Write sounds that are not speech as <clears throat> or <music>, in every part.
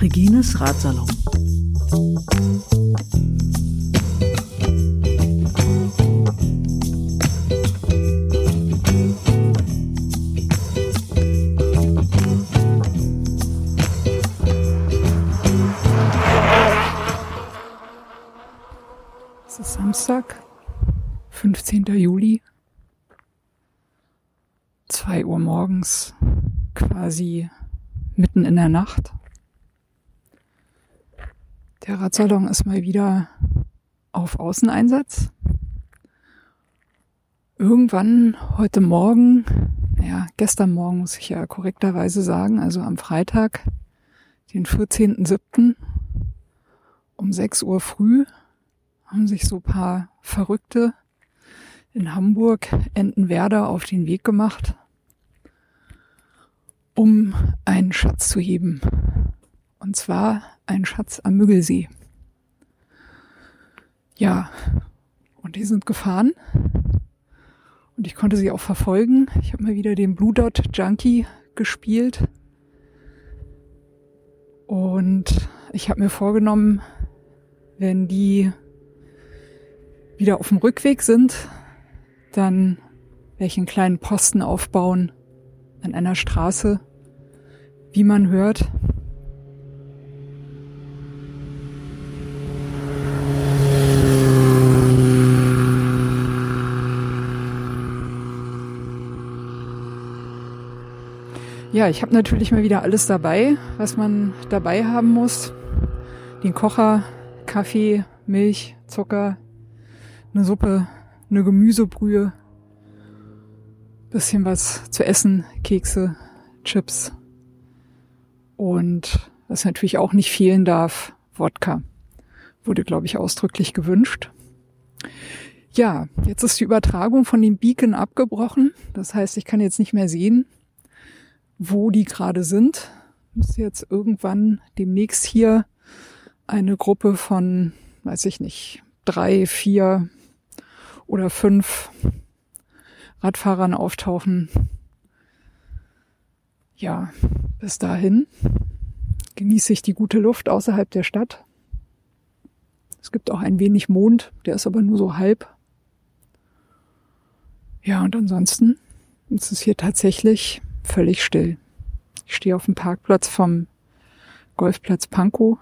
Regines Ratsalon. Morgens, quasi mitten in der Nacht. Der Radsalon ist mal wieder auf Außeneinsatz. Irgendwann heute Morgen, ja, gestern Morgen muss ich ja korrekterweise sagen, also am Freitag, den 14.07. um 6 Uhr früh, haben sich so paar Verrückte in Hamburg, Entenwerder auf den Weg gemacht, um einen Schatz zu heben. Und zwar einen Schatz am Müggelsee. Ja, und die sind gefahren. Und ich konnte sie auch verfolgen. Ich habe mal wieder den Blue Dot Junkie gespielt. Und ich habe mir vorgenommen, wenn die wieder auf dem Rückweg sind, dann werde ich einen kleinen Posten aufbauen an einer Straße, wie man hört. Ja, ich habe natürlich mal wieder alles dabei, was man dabei haben muss. Den Kocher, Kaffee, Milch, Zucker, eine Suppe, eine Gemüsebrühe, bisschen was zu essen, Kekse, Chips und was natürlich auch nicht fehlen darf, Wodka. Wurde, glaube ich, ausdrücklich gewünscht. Ja, jetzt ist die Übertragung von dem Beacon abgebrochen. Das heißt, ich kann jetzt nicht mehr sehen, wo die gerade sind. Müsste jetzt irgendwann demnächst hier eine Gruppe von, weiß ich nicht, drei, vier oder fünf Radfahrern auftauchen. Ja, bis dahin genieße ich die gute Luft außerhalb der Stadt. Es gibt auch ein wenig Mond, der ist aber nur so halb. Ja, und ansonsten ist es hier tatsächlich völlig still. Ich stehe auf dem Parkplatz vom Golfplatz Pankow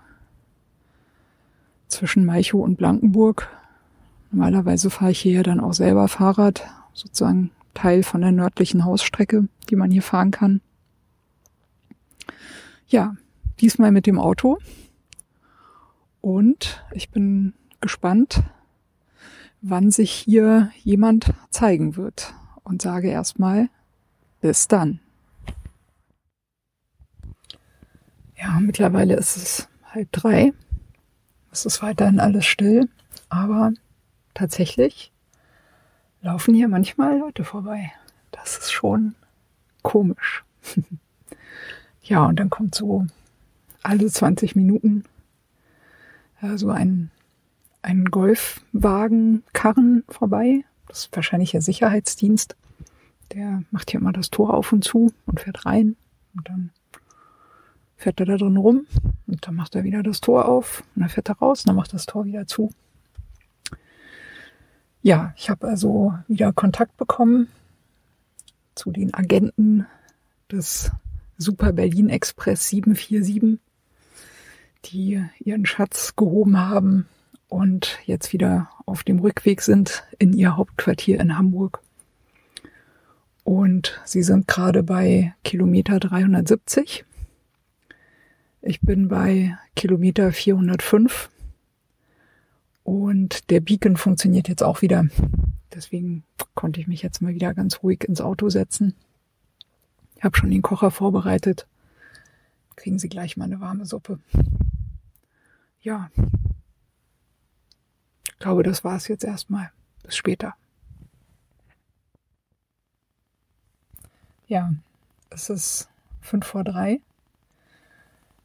zwischen Malchow und Blankenburg Normalerweise fahre ich hier dann auch selber Fahrrad, sozusagen Teil von der nördlichen Hausstrecke, die man hier fahren kann. Ja, diesmal mit dem Auto. Und ich bin gespannt, wann sich hier jemand zeigen wird. Und sage erstmal, bis dann. Ja, mittlerweile ist es halb drei. Es ist weiterhin alles still, aber tatsächlich laufen hier manchmal Leute vorbei. Das ist schon komisch. <laughs> ja, und dann kommt so alle 20 Minuten äh, so ein, ein Golfwagenkarren vorbei. Das ist wahrscheinlich der Sicherheitsdienst. Der macht hier immer das Tor auf und zu und fährt rein. Und dann fährt er da drin rum und dann macht er wieder das Tor auf und dann fährt er raus und dann macht das Tor wieder zu. Ja, ich habe also wieder Kontakt bekommen zu den Agenten des Super Berlin Express 747, die ihren Schatz gehoben haben und jetzt wieder auf dem Rückweg sind in ihr Hauptquartier in Hamburg. Und sie sind gerade bei Kilometer 370. Ich bin bei Kilometer 405 und der Beacon funktioniert jetzt auch wieder. Deswegen konnte ich mich jetzt mal wieder ganz ruhig ins Auto setzen. Ich habe schon den Kocher vorbereitet. Kriegen Sie gleich mal eine warme Suppe. Ja. Ich glaube, das war es jetzt erstmal. Bis später. Ja, es ist fünf vor drei.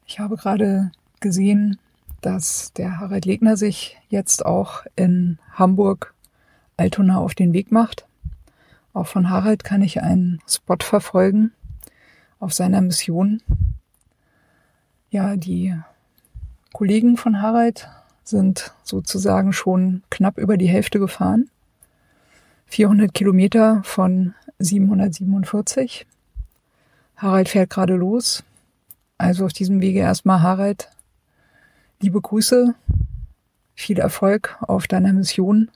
Ich habe gerade gesehen, dass der Harald Legner sich jetzt auch in Hamburg Altona auf den Weg macht. Auch von Harald kann ich einen Spot verfolgen auf seiner Mission. Ja, die Kollegen von Harald sind sozusagen schon knapp über die Hälfte gefahren. 400 Kilometer von 747. Harald fährt gerade los. Also auf diesem Wege erstmal Harald. Liebe Grüße. Viel Erfolg auf deiner Mission.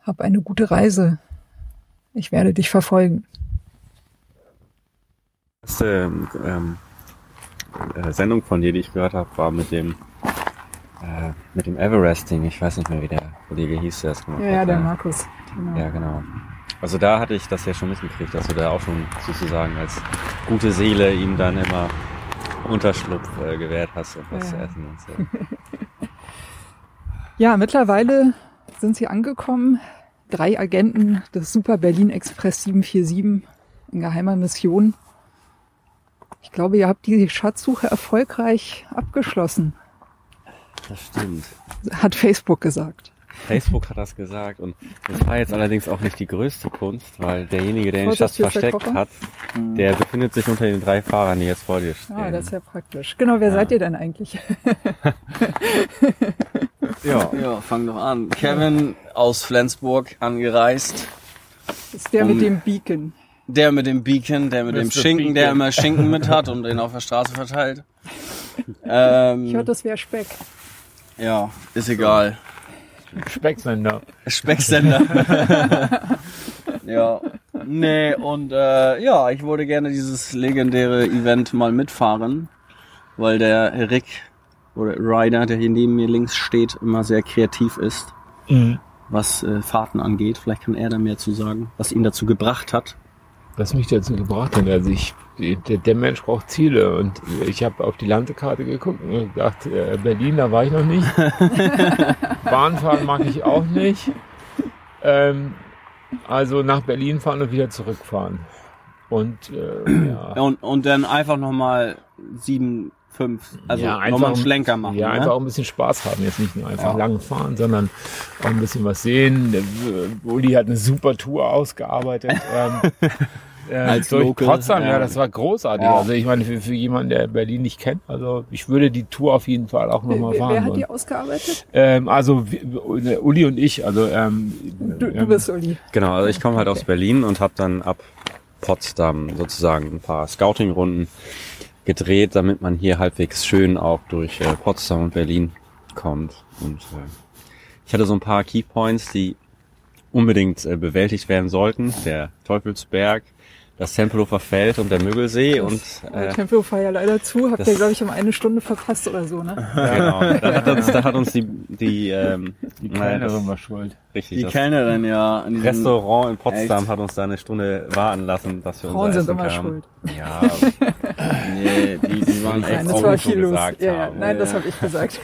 Hab eine gute Reise. Ich werde dich verfolgen. Die erste ähm, äh, Sendung von dir, die ich gehört habe, war mit dem äh, mit dem Everesting. Ich weiß nicht mehr, wie der Kollege hieß, der das gemacht Ja, hat. ja, der. Markus. Genau. Ja, genau. Also da hatte ich das ja schon mitgekriegt, dass du da auch schon sozusagen als gute Seele ihm dann immer Unterschlupf äh, gewährt hast und was Ja. zu essen und so. <laughs> Ja, mittlerweile sind sie angekommen. Drei Agenten des Super Berlin Express 747 in geheimer Mission. Ich glaube, ihr habt die Schatzsuche erfolgreich abgeschlossen, Das stimmt. hat Facebook gesagt. Facebook hat das gesagt und das war jetzt allerdings auch nicht die größte Kunst, weil derjenige, der den Schatz der versteckt Koffer. hat, der befindet sich unter den drei Fahrern, die jetzt vor dir stehen. Ah, das ist ja praktisch. Genau, wer Ja. seid ihr denn eigentlich? <laughs> ja. Ja, fang doch an. Kevin aus Flensburg angereist. Das ist der Um- mit dem Beacon. Der mit dem Beacon, der mit dem Mr. Schinken, der Beacon. immer Schinken mit hat und den auf der Straße verteilt. Ähm, Ich hörte, das wäre Speck. ja, ist egal. Specksender. Specksender. <laughs> ja. Nee, und äh, ja, ich wollte gerne dieses legendäre Event mal mitfahren, weil der Rick oder Ryder, der hier neben mir links steht, immer sehr kreativ ist, Mhm. was äh, Fahrten angeht. Vielleicht kann er da mehr zu sagen, was ihn dazu gebracht hat. Was mich dazu gebracht hat, also ich, der, der Mensch braucht Ziele und ich habe auf die Landekarte geguckt und gedacht, äh, Berlin, da war ich noch nicht. <laughs> Bahnfahren mag ich auch nicht. Ähm, also nach Berlin fahren und wieder zurückfahren. Und äh, ja, Und, und dann einfach nochmal sieben, fünf, also ja, nochmal einen Schlenker machen. Ja, ne? einfach auch ein bisschen Spaß haben. Jetzt nicht nur einfach Ja. lang fahren, sondern auch ein bisschen was sehen. Der äh, Uli hat eine super Tour ausgearbeitet. <laughs> ähm, äh, Als durch Local, Potsdam, ja. ja. das war großartig. Ja. Also ich meine, für, für jemanden, der Berlin nicht kennt, also ich würde die Tour auf jeden Fall auch nochmal fahren wer hat wollen. die ausgearbeitet? Ähm, also wir- Uli und ich, also ähm, Du, du ähm, bist Uli. Genau, also ich komme halt aus Berlin und habe dann ab Potsdam sozusagen ein paar Scouting-Runden gedreht, damit man hier halbwegs schön auch durch äh, Potsdam und Berlin kommt. Und äh, ich hatte so ein paar Keypoints, die unbedingt äh, bewältigt werden sollten. Der Teufelsberg, das Tempelhofer Feld und der Müggelsee und Äh, Tempelhof war ja leider zu. Habt das- ihr, glaube ich, um eine Stunde verpasst oder so, ne? <laughs> genau, <laughs> da hat uns, da hat uns die die, ähm, die das- Kellnerin war schuld. richtig Die das Kellnerin ja. In Restaurant in Potsdam Echt? hat uns da eine Stunde warten lassen, dass wir Frauen unser sind Essen immer kamen. schuld. Ja, <laughs> Nee, die, die waren Nein, echt das auch war viel los. gesagt Ja, ja. haben. Nein, das Ja. habe ich gesagt.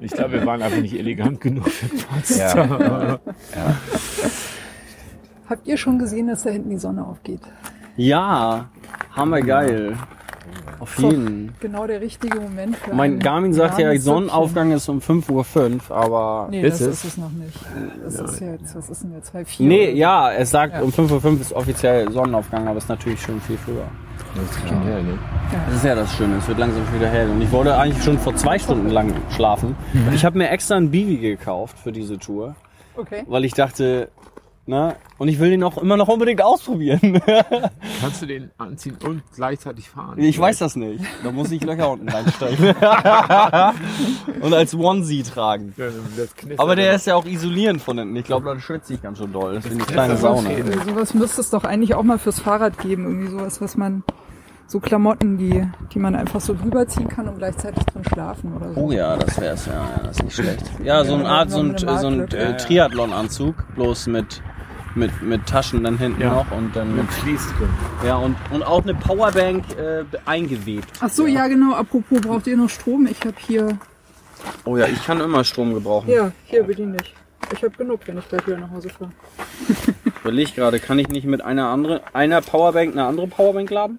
Ich glaube, wir waren einfach nicht elegant genug für Ja. Potsdam. ja. Habt ihr schon gesehen, dass da hinten die Sonne aufgeht? Ja, hammergeil. Auf So. jeden. Genau der richtige Moment für Mein ein Garmin sagt ja, Sonnenaufgang ist um 5.05 Uhr, aber... Nee, Ist das es? ist es noch nicht. Das ist jetzt, was ist denn jetzt? Halb vier? Nee, oder ja, es sagt, Ja. um 5.05 Uhr ist offiziell Sonnenaufgang, aber es ist natürlich schon viel früher. Das ist schon ne? Das ist ja das Schöne, es wird langsam wieder hell. Und ich wollte eigentlich schon vor zwei Stunden lang schlafen. Ich habe mir extra ein Bivi gekauft für diese Tour, Okay. weil ich dachte, ne, und ich will den auch immer noch unbedingt ausprobieren. <laughs> Kannst du den anziehen und gleichzeitig fahren? Ich weiß das nicht. Da muss ich Löcher unten reinsteigen. <laughs> und als Onesie tragen. Ja, Aber der ist ja auch isolierend von hinten. Ich glaube, da schwitze ich ganz schön doll. Das ist eine kleine Sauna. Also sowas müsste es doch eigentlich auch mal fürs Fahrrad geben. Irgendwie sowas, was man, so Klamotten, die, die man einfach so drüber ziehen kann und gleichzeitig drin schlafen oder so. Oh ja, das wär's, ja, ja, das ist nicht schlecht. Ja, so eine Art, so ein, so ein äh, Triathlon-Anzug, bloß mit, mit, mit Taschen dann hinten Ja. noch und dann mit, drin. ja, und, und auch eine Powerbank äh, eingewebt. Ach so, ja genau. Apropos, braucht ihr noch Strom? Ich habe hier, Oh ja, ich kann immer Strom gebrauchen. ja, hier bediene ich. Ich habe genug, wenn ich gleich wieder nach Hause fahre. Ich <laughs> überleg gerade, kann ich nicht mit einer andere, einer Powerbank eine andere Powerbank laden?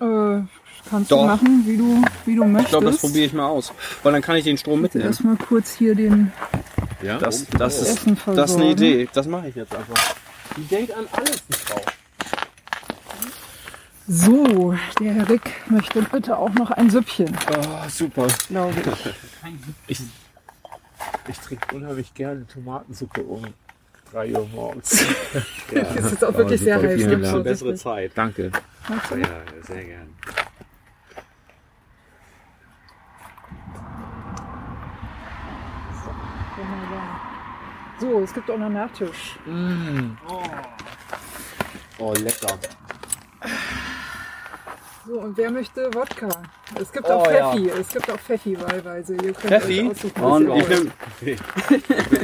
Äh, kannst Doch. du machen, wie du, wie du möchtest. Ich glaube, das probiere ich mal aus. Weil dann kann ich den Strom mitnehmen. Erstmal kurz hier den, Ja? Das, das, ist, Essen das ist eine. Idee. Das mache ich jetzt einfach. Die denkt an alles, die Frau. So, der Herr Rick möchte bitte auch noch ein Süppchen, Oh, super. glaube ich. Ich, ich trinke unheimlich gerne Tomatensuppe um 3 Uhr morgens. <laughs> Das ist jetzt auch wirklich sehr heiß. ganz Dank. vorsichtig. Bessere Zeit. Danke. Ja, sehr gern. So, es gibt auch noch Nachtisch. Oh, lecker. So, und wer möchte Wodka? Es gibt Oh, auch ja. Pfeffi. Es gibt auch Pfeffi wahlweise. Ihr könnt Pfeffi? Und ich bin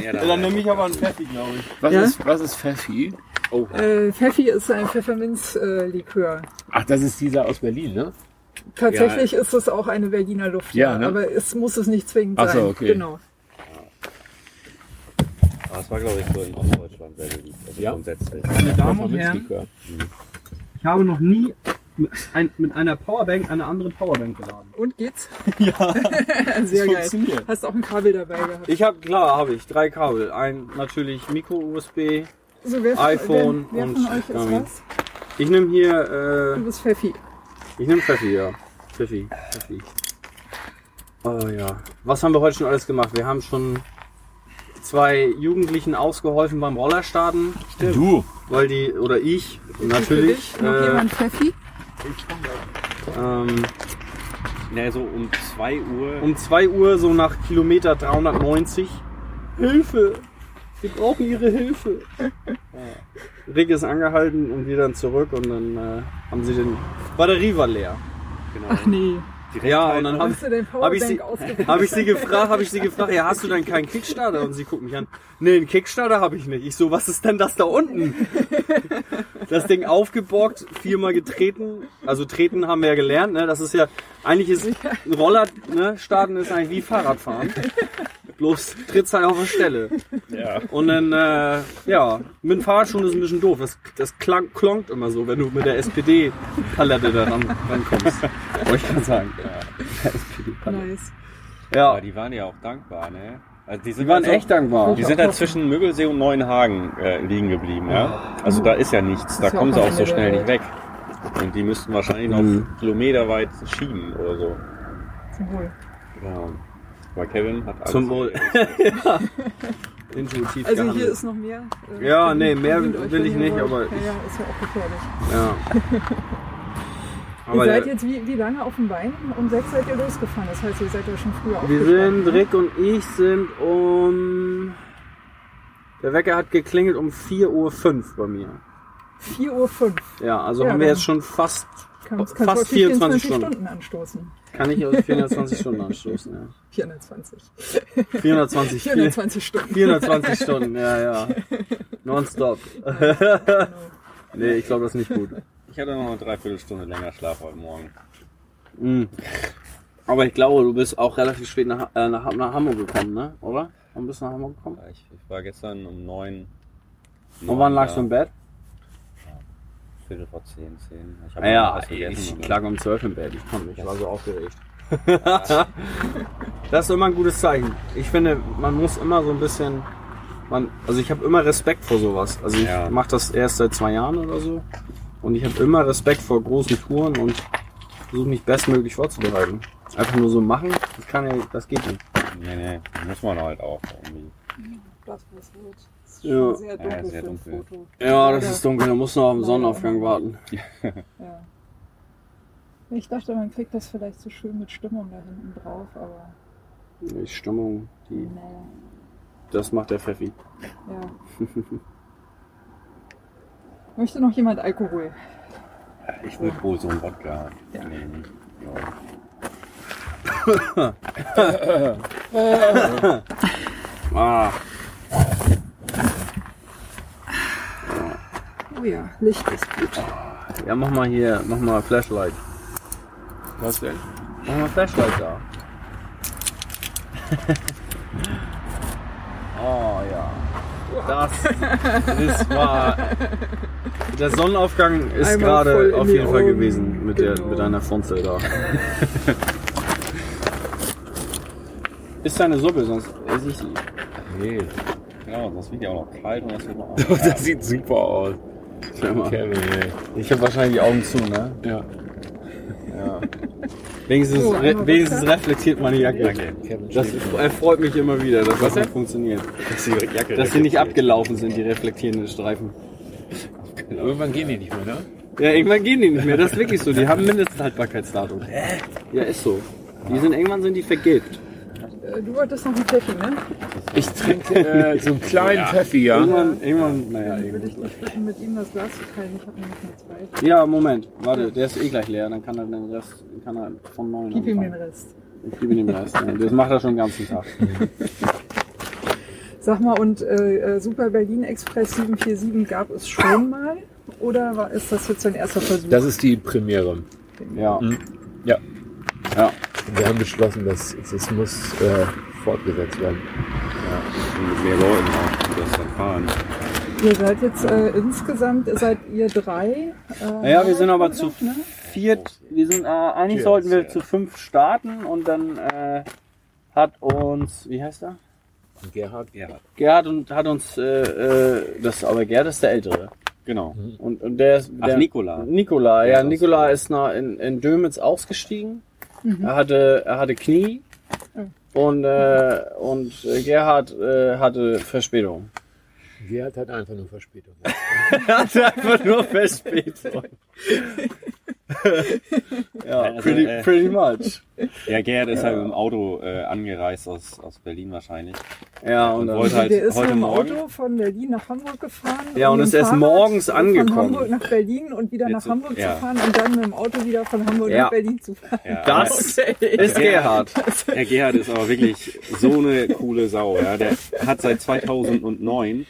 eher dabei. dann nehme ich aber einen Pfeffi, glaube ich. Was, Ja? ist, was ist Pfeffi? Oh. Äh, Pfeffi ist ein Pfefferminzlikör. Ach, das ist dieser aus Berlin, ne? Tatsächlich ist es auch eine Berliner Luft, Ja, ne? aber es muss es nicht zwingend Ach so, sein. okay. Genau. Aber es war, glaube ich, so in Ostdeutschland sehr beliebt. Also Ja. grundsätzlich. Meine Damen und Herren, Pfefferminzlikör. ich habe noch nie mit, ein, mit einer Powerbank eine andere Powerbank geladen. Und geht's? <laughs> Ja, <laughs> Sehr geil. funktioniert. Hast auch ein Kabel dabei gehabt. Ich habe, klar, habe ich drei Kabel. Ein natürlich Micro-USB. So, iPhone wer, wer und von euch ist Garmin. was? Ich nehme hier, Du äh, bist Pfeffi. ich nehme Pfeffi, ja. Pfeffi, Pfeffi. Oh ja. Was haben wir heute schon alles gemacht? Wir haben schon zwei Jugendlichen ausgeholfen beim Rollerstarten, Du. weil die, oder ich, natürlich, noch äh, jemand Pfeffi? ähm, Ja, so um 2 Uhr. um 2 Uhr, so nach Kilometer 390. Hilfe! Wir brauchen ihre Hilfe. <laughs> Rick ist angehalten und wir dann zurück und dann äh, haben sie den Batterie war leer. genau. Ach nee. Direkt Ja, halt und dann hab- Hast du den Habe ich, sie- hab ich sie gefragt, habe ich sie gefragt, ja, hast du denn keinen Kickstarter? Und sie guckt mich an, nee, einen Kickstarter habe ich nicht. Ich so, was ist denn das da unten? Das Ding aufgeborgt, viermal getreten. Also treten haben wir ja gelernt, ne? Das ist ja, eigentlich ist ein Roller, ne? Starten ist eigentlich wie Fahrradfahren. Bloß tritt's halt auf der Stelle. ja. Und dann, äh, ja, mit dem Fahrradschuhen ist ein bisschen doof. Das, das klang, klonkt immer so, wenn du mit der SPD-Palette da ran, rankommst. Wollte ich gerade sagen. Ja. SPD-Palette. Nice. Ja, Aber die waren ja auch dankbar, ne? Also die, sind die waren halt so- echt dankbar. Die sind halt zwischen Müggelsee und Neuenhagen äh, liegen geblieben, ja. Also da ist ja nichts, da kommen sie auch so schnell nicht weg. Und die müssten wahrscheinlich noch Mhm. kilometerweit schieben oder so. Zum Wohl. Ja. Aber Kevin hat alles. Zum Wohl. <laughs> Intuitiv Also hier gehandelt. ist noch mehr. äh, Ja, nee, mehr will ich ihr nicht, aber Ja, ich- ja, ist ja auch gefährlich. Ja. <laughs> ihr Aber seid der, jetzt wie, wie lange auf dem Bein? Um sechs seid ihr losgefahren. Das heißt, ihr seid ja schon früher wir aufgestanden. sind, Rick und ich sind um... Der Wecker hat geklingelt um 4.05 Uhr bei mir. 4.05 Uhr. Ja, also Ja, haben wir jetzt schon fast, Kannst, kannst Fast du auf die 24 Stunden. Stunden. anstoßen. kann ich aus 420 Stunden anstoßen. Ja. 420. 420, 420 Stunden. 420 Stunden, ja, ja. <laughs> Nonstop. Genau. Nee, ich glaube, das ist nicht gut. Ich hatte noch eine Dreiviertelstunde länger Schlaf heute Morgen. Mhm. Aber ich glaube, du bist auch relativ spät nach, äh, nach, nach Hamburg gekommen, ne? Oder? Wann bist du nach Hamburg gekommen? Ja, Ich, ich war gestern um neun. Und wann lagst du im Bett? Viertel vor zehn, zehn. Ich hab Ja, was gegessen ich und dann- lag um 12 im Bett. Ich konnte nicht, ich war so aufgeregt. <laughs> das ist immer ein gutes Zeichen. Ich finde, man muss immer so ein bisschen, man, also ich habe immer Respekt vor sowas. Also ich Ja. mache das erst seit zwei Jahren oder so und ich habe immer Respekt vor großen Touren und versuche mich bestmöglich vorzubereiten. Einfach nur so machen, das kann ja, das geht nicht. Nee, nee, muss man halt auch irgendwie. Das, was wird. Ist Ja. schon sehr Ja, dunkel sehr für ein. Foto. Ja, das ist dunkel, da muss noch auf den Sonnenaufgang warten. Ja. Ich dachte, man kriegt das vielleicht so schön mit Stimmung da hinten drauf, aber Die Stimmung, die, nee. das macht der Pfeffi. Ja. <laughs> Möchte noch jemand Alkohol? Ich würde wohl so einen Wodka Ja. nehmen. <laughs> Ja. Ah, Oh ja, Licht ist gut. ja, mach mal hier, mach mal Flashlight. Was denn? Mach mal Flashlight da. <laughs> oh ja. Das ist war. Der Sonnenaufgang ist gerade auf jeden Fall Augen. gewesen mit, der, Genau. mit deiner Funzel da. <laughs> ist deine Suppe, sonst esse ich sie. Nee. Ja, das wird ja auch noch kalt und das wird noch. <laughs> Das sieht super aus. Kevin, ey. Ich habe wahrscheinlich die Augen zu, ne? Ja. Ja. <laughs> Wenigstens, So, re einmal wenigstens reflektiert meine Jacke. Danke. Kevin Das erfreut mich immer wieder, dass das nicht funktioniert. Dass die Jacke Dass sie nicht abgelaufen sind, die reflektierenden Streifen. Irgendwann gehen die nicht mehr, ne? Ja, irgendwann gehen die nicht mehr. Das ist wirklich so. Die haben Mindesthaltbarkeitsdatum. Ja, ist so. Die sind irgendwann sind die vergilbt. Äh, Du wolltest noch einen Pfeffi, ne? Ich trinke äh, so einen kleinen Pfeffi, ja. Irgendwann, irgendwann, naja, Dann würde irgendwann. ich dich bitten, mit ihm das Glas zu teilen. Ich habe nämlich nur zwei. Ja, Moment. Warte, der ist eh gleich leer. Dann kann er den Rest, kann er von neuem Gib ihm den. Rest. Ich gebe ihm den Rest. Ja, Das macht er schon den ganzen Tag. <laughs> Sag mal, und äh, äh, Super Berlin Express 747 gab es schon mal? Oder war, ist das jetzt dein erster Versuch? Das ist die Premiere. Ja. Mhm. Ja. Ja. Wir haben beschlossen, dass das muss äh, fortgesetzt werden. Und mit mehr Leuten auch, die das dann fahren. Ihr seid jetzt äh, insgesamt, seid ihr drei? Äh, Naja, wir sind aber zu ne? viert. Wir sind, äh, eigentlich Viert, sollten wir ja. zu fünf starten und dann äh, hat uns, wie heißt er? Gerhard? Ja, Gerhard und hat uns, äh, äh, das, aber Gerhard ist der Ältere. genau. Und, und der ist, Ach, der, Nikola. Nikola, Der ja, ist Nikola ist nach, in, in Dömitz ausgestiegen. Er hatte, er hatte Knie und, äh, und äh, Gerhard äh, hatte Verspätung. Gerhard hat einfach nur Verspätung. <laughs> Er hatte einfach nur Verspätung. <laughs> <laughs> ja, Also, pretty, äh, pretty much. Ja, Gerhard ist halt mit dem Auto äh, angereist aus, aus Berlin wahrscheinlich. Ja, und Und dann, wollte halt der ist heute mit dem Morgen. Auto von Berlin nach Hamburg gefahren. Ja, und ist erst morgens Von angekommen. Hamburg nach Berlin und wieder nach Jetzt- Hamburg ja. zu fahren und dann mit dem Auto wieder von Hamburg Ja. nach Berlin zu fahren. Ja, das Okay. ist Gerhard. Der Gerhard ist aber wirklich so eine coole Sau. Ja. Der hat seit 2009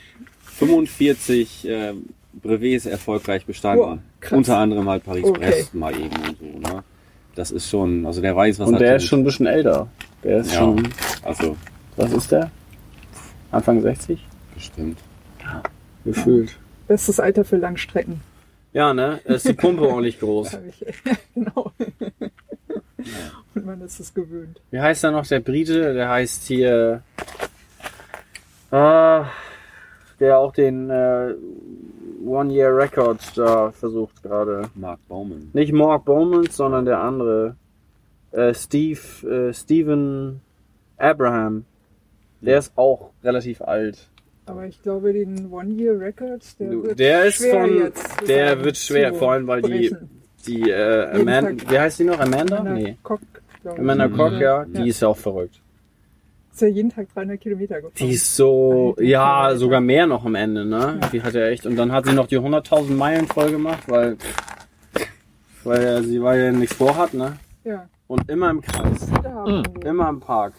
45 äh, Brevets erfolgreich bestanden. Boah. Unter anderem halt Paris-Brest Okay. mal eben und so. Ne? Das ist schon, also der weiß, was Und er der tut. ist schon ein bisschen älter. Der ist Ja. schon, Also, was ist der? Anfang 60? bestimmt. Gefühlt. Bestes Alter für Langstrecken. Ja, ne? Da ist die Pumpe auch nicht groß. <laughs> Ich, genau. Und man ist es gewöhnt. Wie heißt da noch der Brite? Der heißt hier. Äh, der auch den äh, One-Year-Record da versucht gerade. Mark Baumann. Nicht Mark Bowman, sondern der andere. Äh, Steve, äh, Steven Abraham. Der ist auch relativ alt. Aber ich glaube, den One-Year-Record, der Du, wird der ist schwer von, jetzt. der wird schwer, vor allem weil die, brechen. die äh, Jeden Amanda, wie heißt die noch? Amanda? Amanda Nee. Koch, glaube ich. Amanda Mhm. Ja, die Ja. ist ja auch verrückt. <laughs> Ist ja jeden Tag 300 Kilometer gefahren. Die ist so, Alter, ja, Alter. sogar mehr noch am Ende, ne? Die hat ja echt, und dann hat sie noch die 100.000 Meilen voll gemacht, weil, weil ja, sie weil ja nichts vorhat, ne? ja. Und immer im Kreis, Ziele haben. Mhm. immer im Park.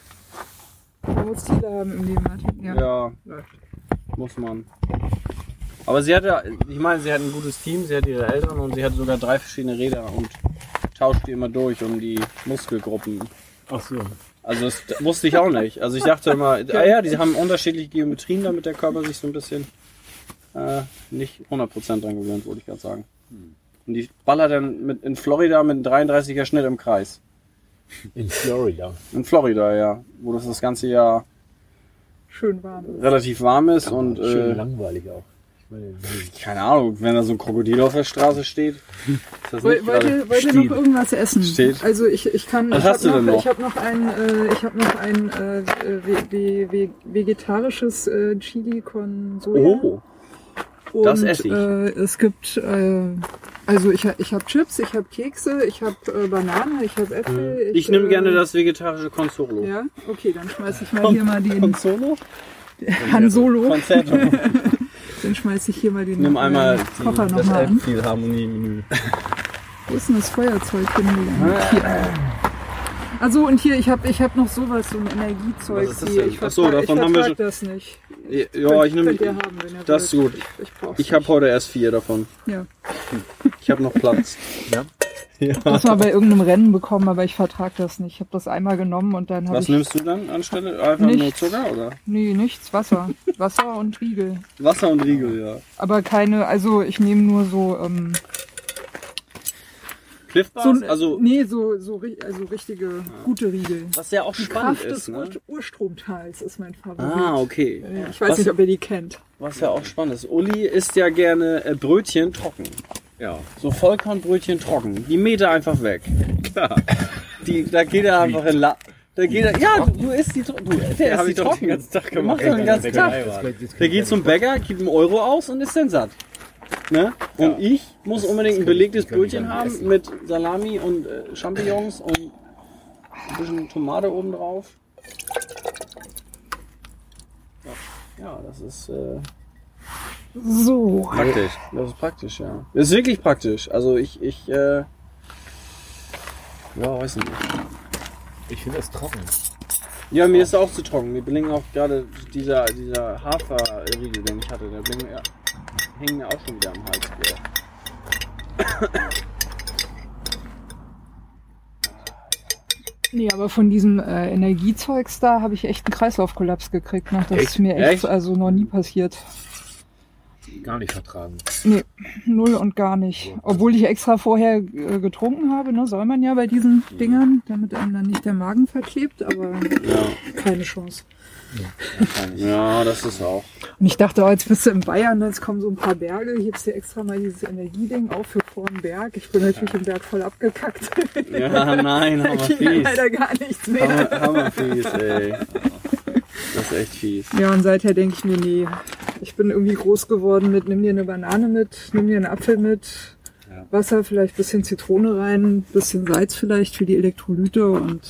Man muss Ziele haben im Leben, Martin. Ja. Ja, muss man. Aber sie hatte, ich meine, sie hat ein gutes Team, sie hat ihre Eltern und sie hat sogar drei verschiedene Räder und tauscht die immer durch um die Muskelgruppen. Ach so. Also das wusste ich auch nicht. Also ich dachte immer, <laughs> ah ja, die haben unterschiedliche Geometrien, damit der Körper sich so ein bisschen äh, nicht 100% dran gewöhnt, wollte ich gerade sagen. Und die ballert dann mit, in Florida mit einem 33er Schnitt im Kreis. In Florida. In Florida, ja. Wo das das ganze Jahr Schön warm. ist. relativ warm ist und Schön äh, langweilig auch. Ich keine Ahnung, wenn da so ein Krokodil auf der Straße steht. Wollt gerade- ihr, wollt ihr noch irgendwas essen? Steht. Also ich, ich kann. Was ich hast hab du denn noch, noch? Ich habe noch ein, äh, ich habe noch ein äh, ve- ve- ve- vegetarisches äh, Chili con Soja. Oh, Und, das esse ich. Äh, es gibt, äh, also ich, ich habe Chips, ich habe Kekse, ich habe äh, Banane, ich habe Äpfel. ich nehme äh, gerne das vegetarische Consolo. Ja, okay, dann schmeiß ich mal hier mal den Consolo? Han Solo. Concerto. <laughs> Dann schmeiß ich hier mal den Nimm einmal äh, die, das nochmal an. Elbphilharmonie-Menü. Wo ist denn das Feuerzeug? Hier. Also und hier, ich habe ich hab noch sowas, so ein Energiezeug. Was ist das? Ich Ach so, vertrag- davon ich haben wir schon- das nicht. Ja, ich nehme. Das ist gut. Ich, ich Ich habe heute erst vier davon. Ja. Ich habe noch Platz. <laughs> Ja? Ja. das mal bei irgendeinem Rennen bekommen, aber ich vertrag das nicht. Ich habe das einmal genommen und dann habe Was ich... nimmst du dann anstelle? Einfach nur Nichts. Zucker oder? Nee, nichts, Wasser. Wasser und Riegel. Wasser und Riegel, ja. Aber keine, also ich nehme nur so, ähm, Cliff So, also nee, so, so, also richtige, gute Riegel. was ja auch Die spannend Kraft ist. des Ur Ne? Urstromtals ist mein Favorit. Ah, okay. Ja, Ich weiß Was- nicht, ob ihr die kennt. Was ja auch spannend ist. Uli isst ja gerne äh, Brötchen trocken. Ja. So Vollkornbrötchen trocken. Die mäht er einfach weg. Die, da geht er einfach in La da geht er, ja, du, du isst die, du, der isst die ich doch trocken. den ganzen Tag Der gemacht. macht doch den ganzen Tag. Der geht zum Bäcker, gibt einen Euro aus und ist dann satt. Ne? Und ich muss unbedingt ein belegtes das Brötchen haben essen. mit Salami und äh, Champignons und ein bisschen Tomate oben drauf. Ja, ja das ist äh, So. praktisch. Das ist praktisch, ja. Das ist wirklich praktisch. Also ich, ich, äh, ja, weiß nicht. Ich finde das trocken. Ja, mir ist auch zu trocken. Mir blinken auch gerade dieser, dieser Haferriegel, den ich hatte, der blinkt, ja, hängt mir auch schon wieder am Hals. Ja. Nee, aber von diesem äh, Energiezeugs da habe ich echt einen Kreislaufkollaps gekriegt. Ne? Das Echt? ist mir echt, Echt? also noch nie passiert. Gar nicht vertragen. Nee, null und gar nicht. Obwohl ich extra vorher äh, getrunken habe, ne? soll man ja bei diesen Dingern, damit einem dann nicht der Magen verklebt, aber Ja, keine Chance. ja, das ist auch. Und ich dachte, oh, jetzt bist du in Bayern, jetzt kommen so ein paar Berge, hebst dir extra mal dieses Energieding auf für vor dem Berg. Ich bin natürlich im Berg voll abgekackt. Ja, nein, <laughs> da ging fies. leider gar nichts mehr. Hammer, hammer fies, ey. Das ist echt fies. Ja, und seither denke ich mir, nee, ich bin irgendwie groß geworden mit, nimm dir eine Banane mit, nimm dir einen Apfel mit, Ja. Wasser, vielleicht bisschen Zitrone rein, bisschen Salz vielleicht für die Elektrolyte und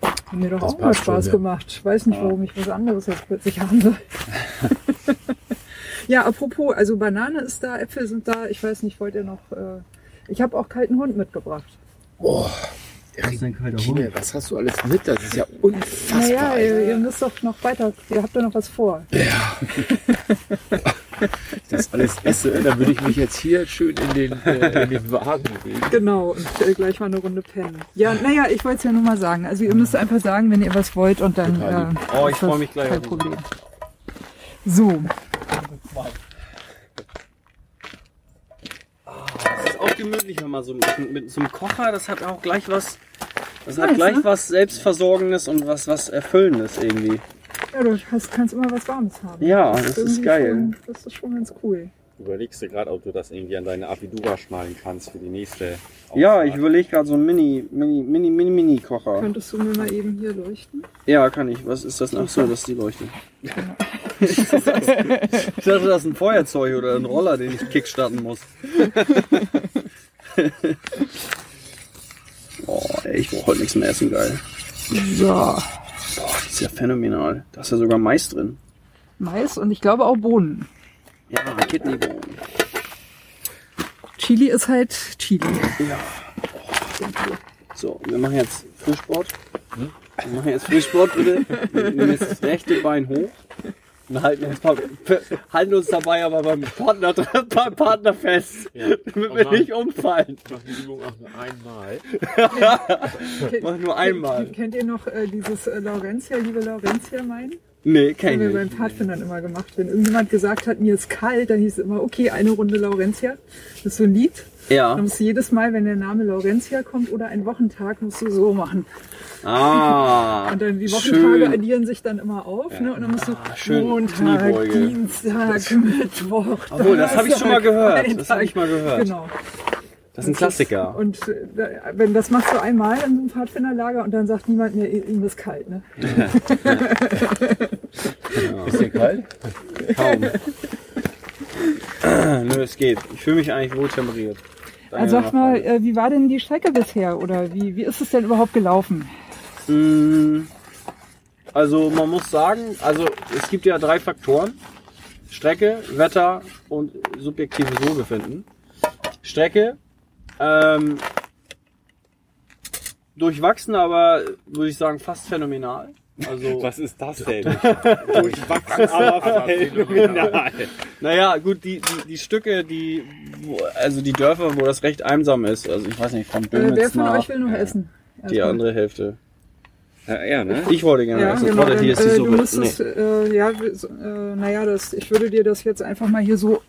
hat mir doch Das auch mal Spaß schon, gemacht. Ich weiß nicht, warum ich was anderes jetzt plötzlich haben soll. <laughs> ja, apropos, also Banane ist da, Äpfel sind da, ich weiß nicht, wollt ihr noch, äh, ich habe auch kalten Hund mitgebracht. Oh, Tine, was hast du alles mit? Das ist ja unfassbar. Naja, ihr, ihr müsst doch noch weiter, ihr habt ja noch was vor. <laughs> das alles esse, dann würde ich mich jetzt hier schön in den, äh, in den Wagen bewegen. Genau, und äh, gleich mal eine Runde pennen. Ja, naja, ich wollte es ja nur mal sagen. Also ihr müsst einfach sagen, wenn ihr was wollt und dann äh. Oh, ich ist das freu mich gleich Kein Problem. So, Das ist auch gemütlich, wenn man so mit, mit so einem Kocher, das hat auch gleich was, das hat Nice, gleich ne? was Selbstversorgendes und was, was Erfüllendes irgendwie. ja, du hast, kannst immer was Warmes haben. Ja, das ist irgendwie geil. Schon, das ist schon ganz cool. Überlegst du gerade, ob du das irgendwie an deine Apidura schmalen kannst für die nächste Ja, Ausfahrt? ich überlege gerade so einen Mini, Mini, Mini, Mini, Mini Kocher. Könntest du mir mal eben hier leuchten? Ja, kann ich. Was ist das? Ach so, das ist die Leuchte. <laughs> ich dachte, das ist ein Feuerzeug oder ein Roller, den ich kickstarten muss. <laughs> oh, ey, ich brauche heute nichts mehr essen, geil. So, Boah, die ist ja phänomenal. Da ist ja sogar Mais drin. Mais und ich glaube auch Bohnen. Ja, Kidneybohnen. Chili ist halt Chili. Ja. So, wir machen jetzt Frühsport. Wir machen jetzt Frühsport, bitte. Wir nehmen jetzt das rechte Bein hoch und halten uns, mal- halten uns dabei aber beim Partner, beim Partner fest, damit wir nicht umfallen. Ich mache die Übung auch nur einmal. <laughs> Mach nur einmal. Kennt, kennt ihr noch äh, dieses äh, Laurentia, liebe Laurentia mein? Nee, haben kenn wir beim. Pfadfindern immer gemacht. Wenn irgendjemand gesagt hat, mir ist kalt, dann hieß es immer, okay, eine Runde Laurentia. Das ist so ein Lied. Ja. Dann musst du jedes Mal, wenn der Name Laurentia kommt oder ein Wochentag, musst du so machen. Ah. Und dann die Wochentage schön. addieren sich dann immer auf. Ne? Und dann musst du schön Montag. Dienstag, Mittwoch. Obwohl, das habe ich schon mal gehört. Das habe ich mal gehört. Genau. Das ist ein Klassiker. Und äh, wenn das machst du einmal in so einem Pfadfinderlager und dann sagt niemand mehr, ihm ist kalt. Ne? Ist dir kalt? Kaum. Nö, es geht. Ich fühle mich eigentlich wohl temperiert. Also sag mal, äh, wie war denn die Strecke bisher? Oder wie, wie ist es denn überhaupt gelaufen? Mm, Also man muss sagen, also es gibt ja drei Faktoren. Strecke, Wetter und subjektives Wohlbefinden. Strecke, ähm, durchwachsen, aber würde ich sagen fast phänomenal. Also, <laughs> Was ist das denn? <laughs> Durchwachsen, aber <laughs> phänomenal. naja, gut, die, die, die Stücke, die, wo, also die Dörfer, wo das recht einsam ist, also ich weiß nicht, von Äh, wer von nach euch will noch essen? die Erstmal. andere Hälfte. Ja, ja, ne? Ich wollte gerne Ja, essen. genau. Warte, hier ist die äh, Suppe. du müsstest, äh, ja, äh, naja, das, ich würde dir das jetzt einfach mal hier so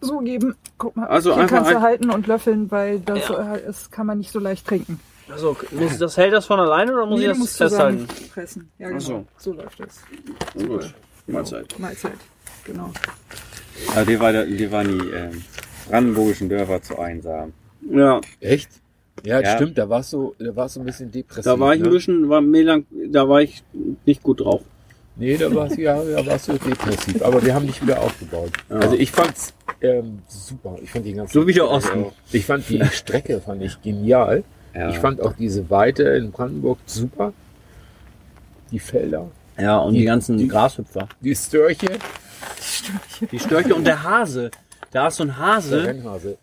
so geben. Guck mal, Also hier kannst du ein- halten und löffeln, weil das Ja. äh, ist, kann man nicht so leicht trinken. Also, muss, das hält das von alleine oder muss Nee, ich das musst festhalten? zusammenpressen. Ja, genau. So. So läuft das. Gut. Mahlzeit. Mahlzeit. Genau. Aber die, war, die waren die ähm, brandenburgischen Dörfer zu einsam. Ja, Echt? Ja, Ja. stimmt, da warst du, da warst du ein bisschen depressiv. da war ich ein ne? bisschen, war Melanch da war ich nicht gut drauf. Nee, da warst, ja, da warst du depressiv. Aber wir haben dich wieder aufgebaut. Also ich fand's ähm, super. Ich fand die ganze So wie der Osten. Ich fand die Strecke fand ich genial. Ja. Ich fand auch diese Weite in Brandenburg super. Die Felder, Ja, und die, ganzen die- Grashüpfer. die Störche, Die Störche und der Hase. Da ist so ein der Hase, Rennhase.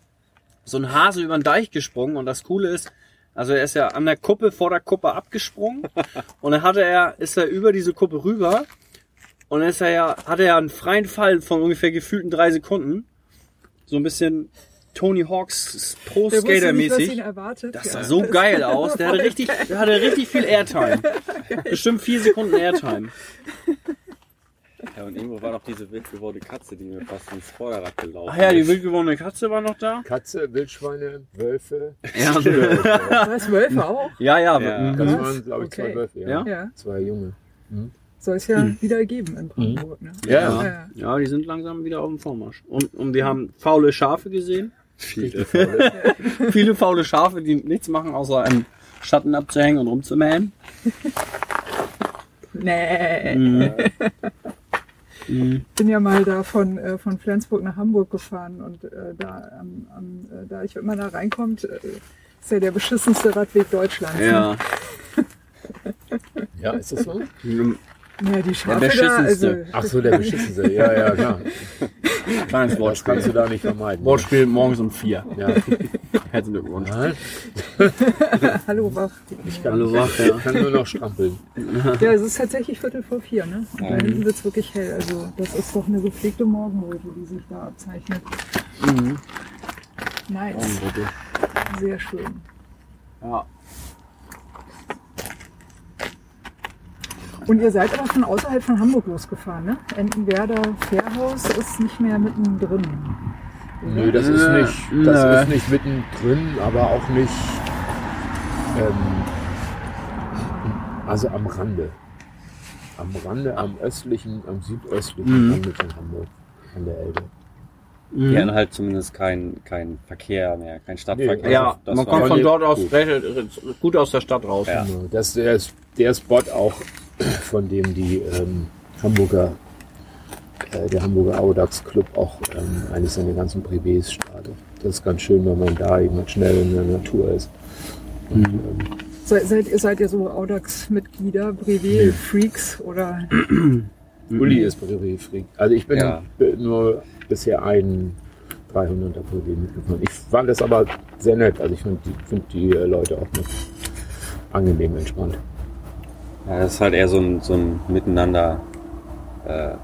so ein Hase über den Deich gesprungen und das Coole ist, also er ist ja an der Kuppe vor der Kuppe abgesprungen <laughs> und dann hatte er, ist er über diese Kuppe rüber und dann ist er ja, hatte er einen freien Fall von ungefähr gefühlten drei Sekunden. So ein bisschen Tony Hawks Pro Skater nicht, was ihn mäßig. erwartet. Das Ja. sah so geil aus. Der hatte <laughs> richtig, der hatte richtig viel Airtime. <laughs> Bestimmt vier Sekunden Airtime. Ja, und irgendwo war noch diese wild gewordene Katze, die mir fast ins Vorderrad gelaufen Ach ja, die ist. wild gewordene Katze war noch da. Katze, Wildschweine, Wölfe. Ja, <laughs> Was, Wölfe auch? ja, ja. Ja. mhm. Das waren, glaube ich, zwei Okay. Wölfe. Ja. Ja? Zwei Junge. Soll es ja wieder geben in Brandenburg. Ne? Ja. Ja. Ja, die sind langsam wieder auf dem Vormarsch. Und, und wir haben faule Schafe gesehen. Viele. <laughs> Viele faule Schafe, die nichts machen, außer im Schatten abzuhängen und rumzumähen. Nee. Mhm. Bin ja mal da von, äh, von Flensburg nach Hamburg gefahren und äh, da, am, am, äh, da ich, wenn man da reinkommt, äh, ist ja der beschissenste Radweg Deutschlands. Ne? Ja. <laughs> Ja, ist das so? Ja, die Schafe da, beschissenste. also, Ach so, der beschissenste. Ja, ja, klar. <laughs> Kleines Wortspiel. kannst du da nicht vermeiden. Wortspiel morgens um vier. Ja. <laughs> Herzlichen Glückwunsch. <laughs> Hallo wach. Hallo, wach, ja. ich kann nur noch strampeln. Ja, es ist tatsächlich Viertel vor vier, ne? Und da hinten wird es wirklich hell. Also das ist doch eine gepflegte Morgenröte, die sich da abzeichnet. Mhm. Nice. Sehr schön. Ja. Und ihr seid aber von außerhalb von Hamburg losgefahren, ne? Entenwerder Fährhaus ist nicht mehr mittendrin. Nö, das ist Nö. nicht, das Nö. ist nicht mittendrin, aber auch nicht, ähm, also am Rande. Am Rande, am östlichen, am südöstlichen Mhm. Rande von Hamburg, an der Elbe. Die hatten halt zumindest kein, kein Verkehr mehr, kein Stadtverkehr. Ja, Das man kommt von gut. dort aus recht, gut aus der Stadt raus. Ja. Genau, Das ist der, der Spot auch, von dem die ähm, Hamburger, äh, der Hamburger Audax Club auch ähm, eigentlich seine ganzen Privés startet. Das ist ganz schön, wenn man da eben schnell in der Natur ist. Und, ähm, Seid, seid, ihr, seid ihr so Audax-Mitglieder, Brevet-Freaks oder? <clears throat> Uli ist Brevet-Freak. Also ich bin Ja. nur bisher ein 300er Brevet mitgefahren. Ich fand das aber sehr nett. Also ich finde die, find die äh, Leute auch noch angenehm entspannt. Ja, das ist halt eher so ein, so ein Miteinander, äh,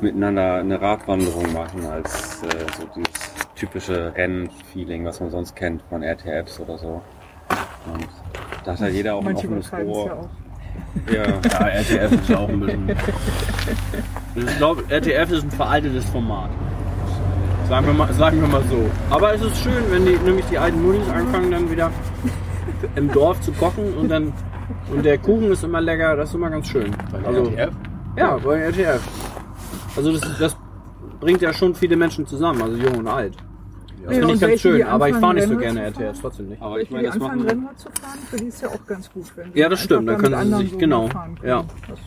miteinander eine Radwanderung machen, als äh, so dieses typische Rennfeeling, was man sonst kennt von RTFs oder so. Und da hat halt jeder auch ein Manche offenes übertreiben es ja Ohr. auch. Ja, <laughs> Ja, RTF ist ja auch ein bisschen. Ich glaube, RTF ist ein veraltetes Format. Sagen wir, mal, sagen wir mal so. Aber es ist schön, wenn die, nämlich die alten Munis anfangen, dann wieder im Dorf zu kochen und dann. Und der Kuchen ist immer lecker, das ist immer ganz schön. Also, ja, bei RTF. Also das, das bringt ja schon viele Menschen zusammen, also jung und alt. Das Ja, finde und ich ganz schön, aber ich fahre nicht so gerne RTF, trotzdem nicht. aber ich meine, das anfangen, machen Rennrad zu fahren, für die ist ja auch ganz gut. Wenn sie Ja, das stimmt, da können sie sich- so genau, ja. Das.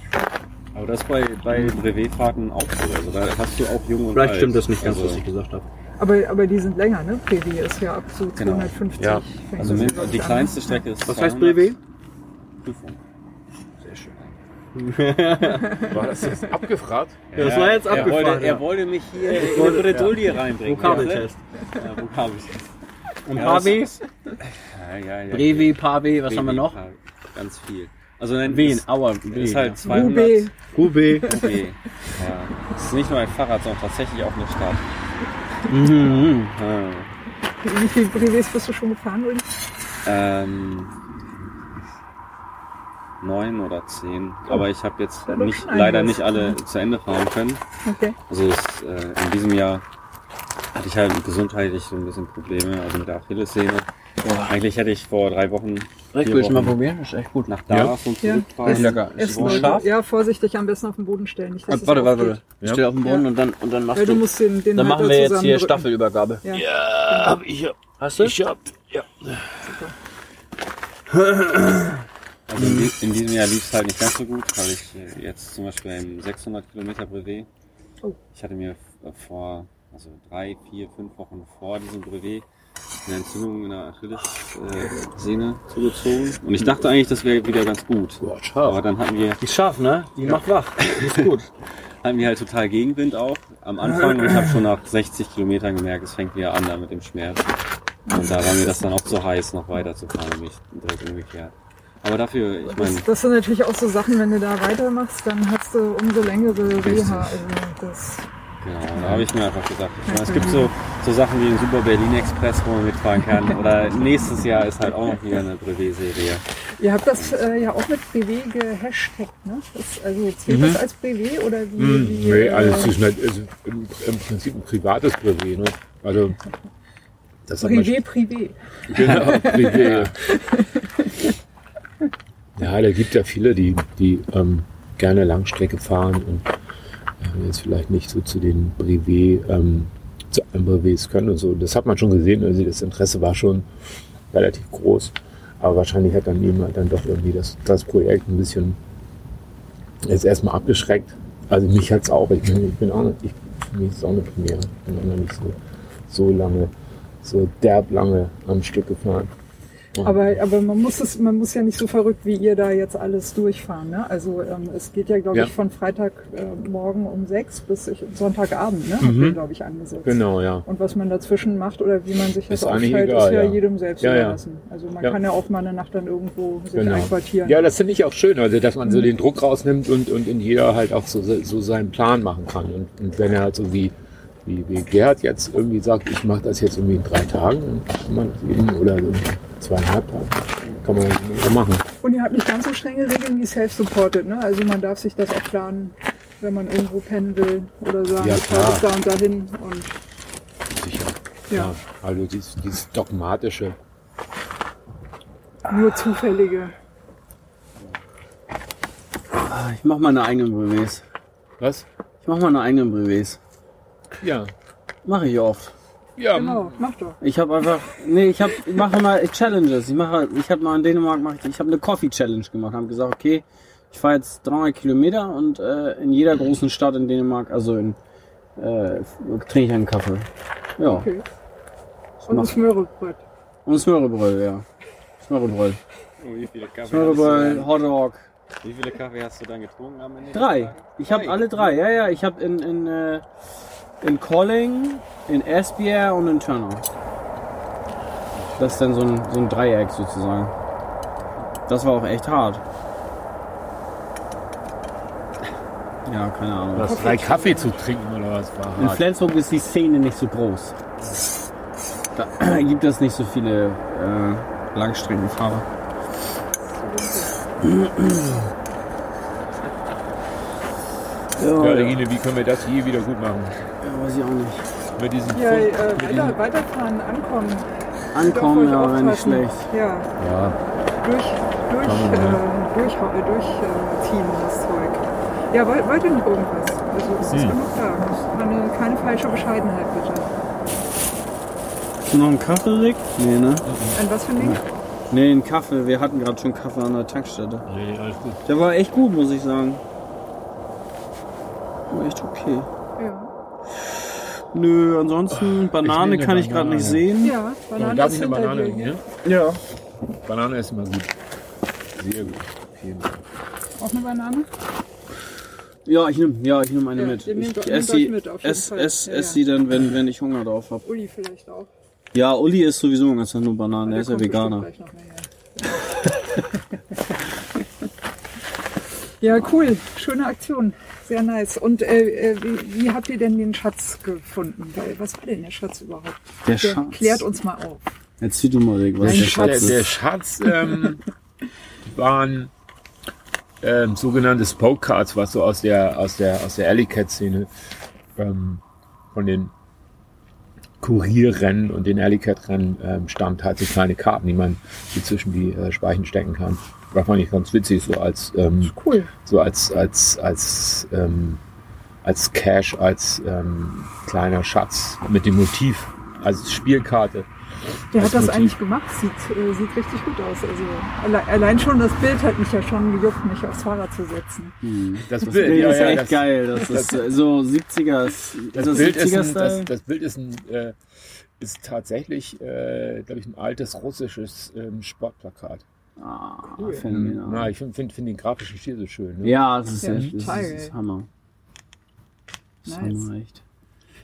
Aber das bei, bei Brevetfahrten auch so. Also da hast du auch jung und Vielleicht alt. stimmt das nicht ganz, also, was ich gesagt habe. Aber, aber die sind länger, ne? Brevet ist ja ab so Genau. 250. Ja. fängt Also das mit, die kleinste Strecke ist Was heißt 200 Brevet? Prüfung. Sehr schön. <laughs> War das jetzt abgefragt? Ja, das war jetzt er abgefahren, wollte, ja. er wollte mich hier in wollte- eine Bredouille reinbringen. Vokabeltest. Ja, Vokabeltest. Und Ja, HWs? Ja, ja, ja. Brevi, Pavé, was Brevi, haben wir noch? Pavi, Ganz viel. Also nein, Wen? Aua, ist halt 200 Roubaix. Roubaix. Okay. Ja. Es ist nicht nur ein Fahrrad, sondern tatsächlich auch eine Stadt. Mhm. Ah. Wie viele Brevets bist du schon gefahren, Uli? Ähm, neun oder zehn. Aber ich habe jetzt Ja, nicht, leider nicht alle zu Ende fahren können. Okay. Also es, äh, in diesem Jahr hatte ich halt gesundheitlich so ein bisschen Probleme, also mit der Achillessehne. Eigentlich hätte ich vor drei Wochen vier willst du mal probieren? Ist echt gut. nach Darf und Ja, es- lecker. es Ist wohl scharf? Ja, vorsichtig am besten auf den Boden stellen. Nicht, warte, warte, warte. Stell auf den Boden Ja. und dann, und dann machst Weil du. du musst den, den dann machen wir jetzt hier. Staffelübergabe. Ja. hab ich ja. Hast du? Ich hab, ja. Also in, die- in diesem Jahr lief es halt nicht ganz so gut, weil ich äh, jetzt zum Beispiel im 600 Kilometer Brevet, Oh. ich hatte mir f- vor, also drei, vier, fünf Wochen vor diesem Brevet eine Entzündung in der Achillessehne zugezogen. Und ich dachte eigentlich, das wäre wieder ganz gut. Boah, Aber scharf. dann hatten wir, Die ist scharf, ne? Die macht wach. Die ist gut. <laughs> hatten wir halt total Gegenwind auch am Anfang und ich habe schon nach 60 Kilometern gemerkt, es fängt wieder an da mit dem Schmerz. Und da war mir das dann auch zu heiß, noch weiterzufahren und nicht direkt umgekehrt. Aber dafür, ich meine, Das, das sind natürlich auch so Sachen, wenn du da weitermachst, dann hast du umso längere Reha. Also das, Genau, da habe ich mir einfach gesagt, ich meine, es gibt so, so Sachen wie den Super Berlin Express, wo man mitfahren kann. <laughs> Oder nächstes Jahr ist halt auch noch wieder eine Brevet-Serie. ihr habt das äh, ja auch mit BW gehashtagt, ne? Das, also zählt Mhm. das als BW oder wie? Hm, wie nee, äh, also es ist nicht, also im, im Prinzip ein privates Brevet, ne? Also das Privé, Privé. Genau, Privé. <laughs> <laughs> Ja, da gibt ja viele, die, die ähm, gerne Langstrecke fahren und äh, jetzt vielleicht nicht so zu den Brevet, ähm, zu einem Brevets können und so. Das hat man schon gesehen, also das Interesse war schon relativ groß. Aber wahrscheinlich hat dann jemand dann doch irgendwie das, das Projekt ein bisschen jetzt erstmal abgeschreckt. Also mich hat's auch, ich bin, ich bin auch nicht, ich, für mich ist es auch eine Premiere. Ich bin auch noch nicht so, so lange, so derb lange am Stück gefahren. Aber, aber man muss es, man muss ja nicht so verrückt wie ihr da jetzt alles durchfahren. Ne? Also ähm, es geht ja, glaube Ja. ich, von Freitagmorgen äh, morgen um sechs bis ich, Sonntagabend, ne? Mhm. glaube ich, angesetzt. Genau, ja. Und was man dazwischen macht oder wie man sich das Ist egal, ist ja, ja. jedem selbst Ja, ja. überlassen. Also man kann ja auch mal eine Nacht dann irgendwo sich Genau. einquartieren. Ja, das finde ich auch schön, also dass man so den Druck rausnimmt und, und in jeder halt auch so, so seinen Plan machen kann. Und, und wenn er halt so wie, wie, wie Gerhard jetzt irgendwie sagt, ich mache das jetzt irgendwie in drei Tagen, kann man eben, oder so in zweieinhalb Tagen, kann man das so machen. Und ihr habt nicht ganz so strenge Regeln wie self-supported, ne? Also man darf sich das auch planen, wenn man irgendwo pennen will oder sagen, Ja, ich fahre da und dahin und Sicher. ja, Also dieses, dieses dogmatische. nur zufällige. Ah, Ich mach meine eigenen Brevets. Was? Ich mach meine eigenen Brevets. Ja. Mache ich oft. Ja, Genau, mach doch. Ich habe einfach, nee, ich habe, ich mache mal Challenges. Ich mache, ich habe mal in Dänemark, mach ich, ich habe eine Coffee Challenge gemacht. Habe gesagt, okay, ich fahre jetzt 300 Kilometer und äh, in jeder großen Stadt in Dänemark, also in, äh, trinke ich einen Kaffee. Ja. Okay. Und ein macht- Smörebrett. Und Smörrebröll, ja. Smörrebröll. wie viele Kaffee, Smörrebröll, Hotdog. wie viele Kaffee hast du dann getrunken am Ende? Drei. Ich habe alle drei. Ja, ja. Ich habe in in äh, in Colling, in Esbjerg und in Turnau. Das ist dann so ein, so ein Dreieck sozusagen. Das war auch echt hart. Ja, keine Ahnung. was, drei Kaffee zu trinken oder was war In hart. Flensburg ist die Szene nicht so groß. Da <clears throat> gibt es nicht so viele äh, Langstreckenfahrer. <clears throat> Ja, Ja, Regine, wie können wir das hier wieder gut machen? ja, weiß ich auch nicht. Mit diesem Ja, äh, mit weiter, diesem, weiterfahren, ankommen. Ankommen, ja, wäre nicht schlecht. Ja, ja, durch, durch, man, äh, ja. durch, äh, durchziehen, das Zeug. Ja, woll- wollt ihr noch irgendwas? Also es ist Hm. genug da. Keine, keine falsche Bescheidenheit, bitte. Hast du noch einen Kaffee, Rick? Nee, ne? An was für ein Ding? Nee, einen Kaffee. Wir hatten gerade schon Kaffee an der Tankstelle. nee, alles gut. Der war echt gut, muss ich sagen. War echt okay. Ja. Nö, ansonsten Banane eine kann ich gerade Banane. nicht sehen. Ja, Banane Darf ist ich eine Banane dir hier. Ja? Ja. Banane ist immer gut. Sehr gut. Auch eine Banane? Ja, ich nehme ja, ich nehm eine Ja, mit. Ich, ich esse sie, mit, ess, ess, Ja, ess ja. sie dann, wenn, wenn ich Hunger drauf habe. Uli vielleicht auch. Ja, Uli ist sowieso ganz nur Bananen, der ist ja Veganer. <laughs> ja, cool. Schöne Aktion. Sehr nice. Und äh, äh, wie, wie habt ihr denn den Schatz gefunden? Was war denn der Schatz überhaupt? Der Der Schatz. Klärt uns mal auf. Erzähl du mal, Rick, was der Schatz. Schatz Der, der ist. Schatz ähm, waren ähm, sogenannte Spoke Cards, was so aus der aus der aus der Alley Cat Szene ähm, von den Kurierrennen und den Alley-Cat-Rennen ähm, stand halt so kleine Karten, die man hier zwischen die äh, Speichen stecken kann. War fand ich ganz witzig, so als ähm, Cool. so als als als ähm, als Cash, als ähm, kleiner Schatz mit dem Motiv, als Spielkarte. Der hat das Motiv. eigentlich gemacht. Sieht, äh, sieht richtig gut aus. Also alle, allein schon das Bild hat mich ja schon gejuckt, mich aufs Fahrrad zu setzen. Das, Das Bild ja, ist ja, echt das, geil. Das ist äh, so 70er. Ist Das, das Bild ist ein, 70er-Style? das, das Bild ist ein äh, ist tatsächlich, äh, glaube ich, ein altes russisches ähm, Sportplakat. Ah, Na, phänomenal. ich finde find, find den grafischen Stil so schön. Ne? Ja, das ist Ja, echt, das ist, total das ist. Hammer. Das ist Nice. Hammer, echt.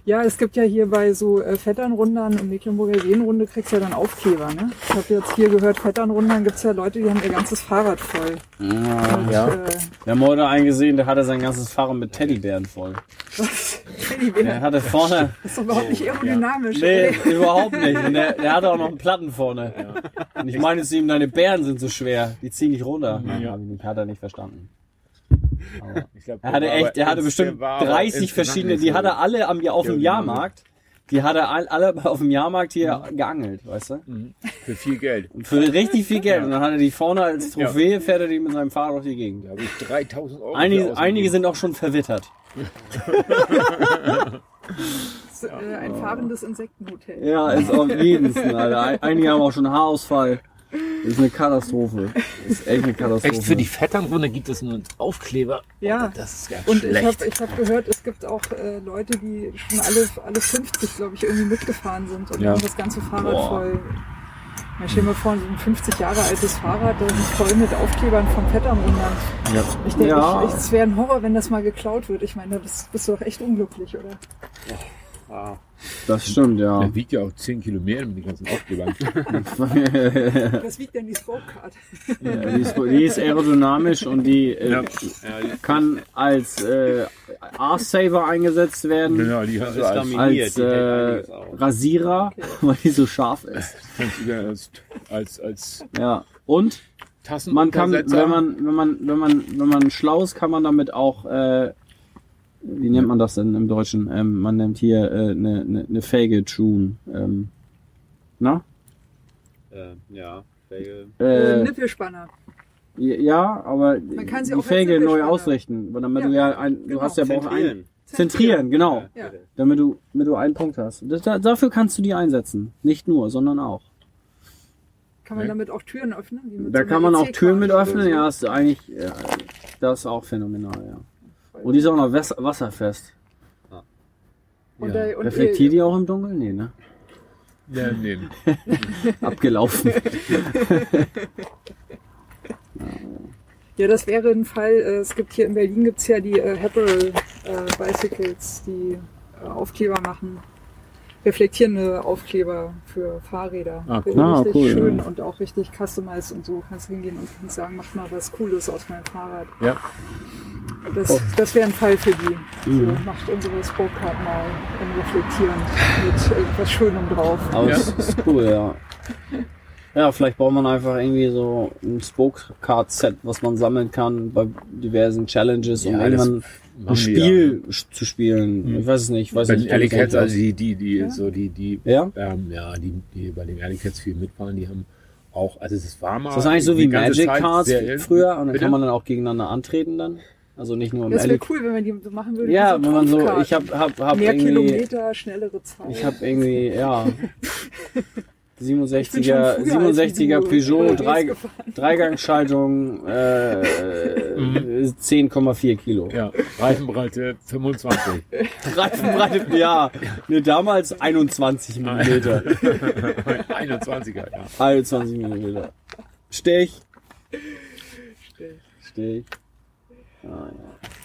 Ja, es gibt ja hier bei so äh, Vetternrundern und Mecklenburger Seenrunde kriegst du ja dann Aufkleber, ne? Ich habe jetzt hier gehört, Vetternrundern gibt's ja Leute, die haben ihr ganzes Fahrrad voll. Ja. Und, Ja. Äh, Wir haben heute einen gesehen, der hatte sein ganzes Fahrrad mit Teddybären voll. was? Der Teddybär. hatte vorne, Das ist doch überhaupt nicht aerodynamisch. nee, ey. <laughs> überhaupt nicht. Und der, der hatte auch noch einen Platten vorne. Und ich meine zu ihm, deine Bären sind so schwer, die ziehen nicht runter. Ja. Hat er nicht verstanden. <laughs> Ich glaub, Er hatte echt, der aber hatte bestimmt der war aber 30 insgesamt verschiedene, die so- hat er alle am, auf dem Ja, Jahrmarkt. Die hat er all- alle <laughs> auf dem Jahrmarkt hier geangelt, weißt du? Mhm. Für viel Geld. Und <laughs> für richtig viel Geld. Und dann hat er die vorne als Trophäe, fährt er die mit seinem Fahrrad durch die Gegend. Da habe ich 3000 Euro. Einige, einige sind auch schon verwittert. Ist, äh, ein fahrendes Insektenhotel. Ja, ist auf jeden Fall, Einige haben auch schon Haarausfall. Das ist eine Katastrophe. Das ist echt eine Katastrophe. Echt, für die Vetternrunde gibt es nur einen Aufkleber. Ja. Oh, das ist ganz Und ich schlecht. habe ich hab gehört, es gibt auch äh, Leute, die schon alle, alle 50, glaube ich, irgendwie mitgefahren sind und Ja. haben das ganze Fahrrad Boah. voll. Ja, stell dir mal vor, so ein 50 Jahre altes Fahrrad, das ist voll mit Aufklebern vom Vetternrundern. ja. Ich denke, Ja. es wäre ein Horror, wenn das mal geklaut wird. Ich meine, da bist, bist du doch echt unglücklich, oder? Das stimmt, ja. Der wiegt ja auch 10 Kilo mehr mit den ganzen Aufklebern. <laughs> Das wiegt denn die Spokecard. Ja, die, ist, die ist aerodynamisch und die äh, kann als äh, Arse-Saver eingesetzt werden, genau, die hast du als, als äh. Rasierer, weil die so scharf ist. kannst du ja als, als, als Ja. Und Tassen man kann, wenn man, wenn man, wenn man, wenn man schlau ist, kann man damit auch, äh, wie nennt man das denn im Deutschen? Ähm, man nennt hier äh, eine äh, ne, ne Felge tun. Ähm, na? Äh, ja, Felge. Äh, Nippelspanner. ja, aber kann sie die auch Felge neu ausrichten, weil damit Ja, du ja ein, du genau. hast ja auch ein, Zentrieren. zentrieren, genau, Ja. damit du, damit du einen Punkt hast. Das, da, dafür kannst du die einsetzen, nicht nur, sondern auch. Kann man Ja. damit auch Türen öffnen? wie mit Da kann man auch EC-Karte Türen mit öffnen, ja, ist eigentlich, ja, das ist auch phänomenal, ja. Und die ist auch noch wasserfest. Und, Ja. äh, und Reflektiert ihr, die auch im Dunkeln? Nee, ne? Ja, nee. <laughs> Abgelaufen. <laughs> ja, das wäre ein Fall. Äh, es gibt hier in Berlin gibt's ja die äh, Happel äh, Bicycles, die äh, Aufkleber machen. Reflektierende Aufkleber für Fahrräder. Ah, cool. Ah, richtig cool, schön ja. und auch richtig customized und so. Kannst hingehen und kannst sagen, mach mal was Cooles aus meinem Fahrrad. Ja. Das, das wäre ein Fall für die. Mhm. So, macht unsere Spokecard mal reflektierend mit irgendwas Schönem drauf. Aber Ja. ist cool, ja. Ja, vielleicht braucht man einfach irgendwie so ein Spoke-Card-Set, was man sammeln kann bei diversen Challenges, um Ja, irgendwann ein Spiel sch- zu spielen. Mhm. Ich weiß es nicht. Ich weiß Bei nicht. den Alley Cats, nicht also die, die, die, Ja. so die, die, Ja? ähm, ja, die, die bei den Alley Cats viel mitfahren, die haben auch, also es war mal. Ist das eigentlich so wie Magic Zeit Cards früher und dann Bitte? kann man dann auch gegeneinander antreten dann? Also nicht nur im Das wäre cool, wenn man die so machen würde. Ja, wie wenn man so, ich hab, hab, hab Mehr irgendwie, Kilometer, schnellere Zeit. ich hab irgendwie, ja, <laughs> <laughs> 67er, früher als 67er du Peugeot, drei. Dreigangschaltung, äh, 10,4 Kilo. Ja, Reifenbreite 25. <laughs> Reifenbreite, ja, ne, damals 21 Millimeter. <laughs> 21er, ja. 21 Millimeter. Stich. Stich. Ah, ja.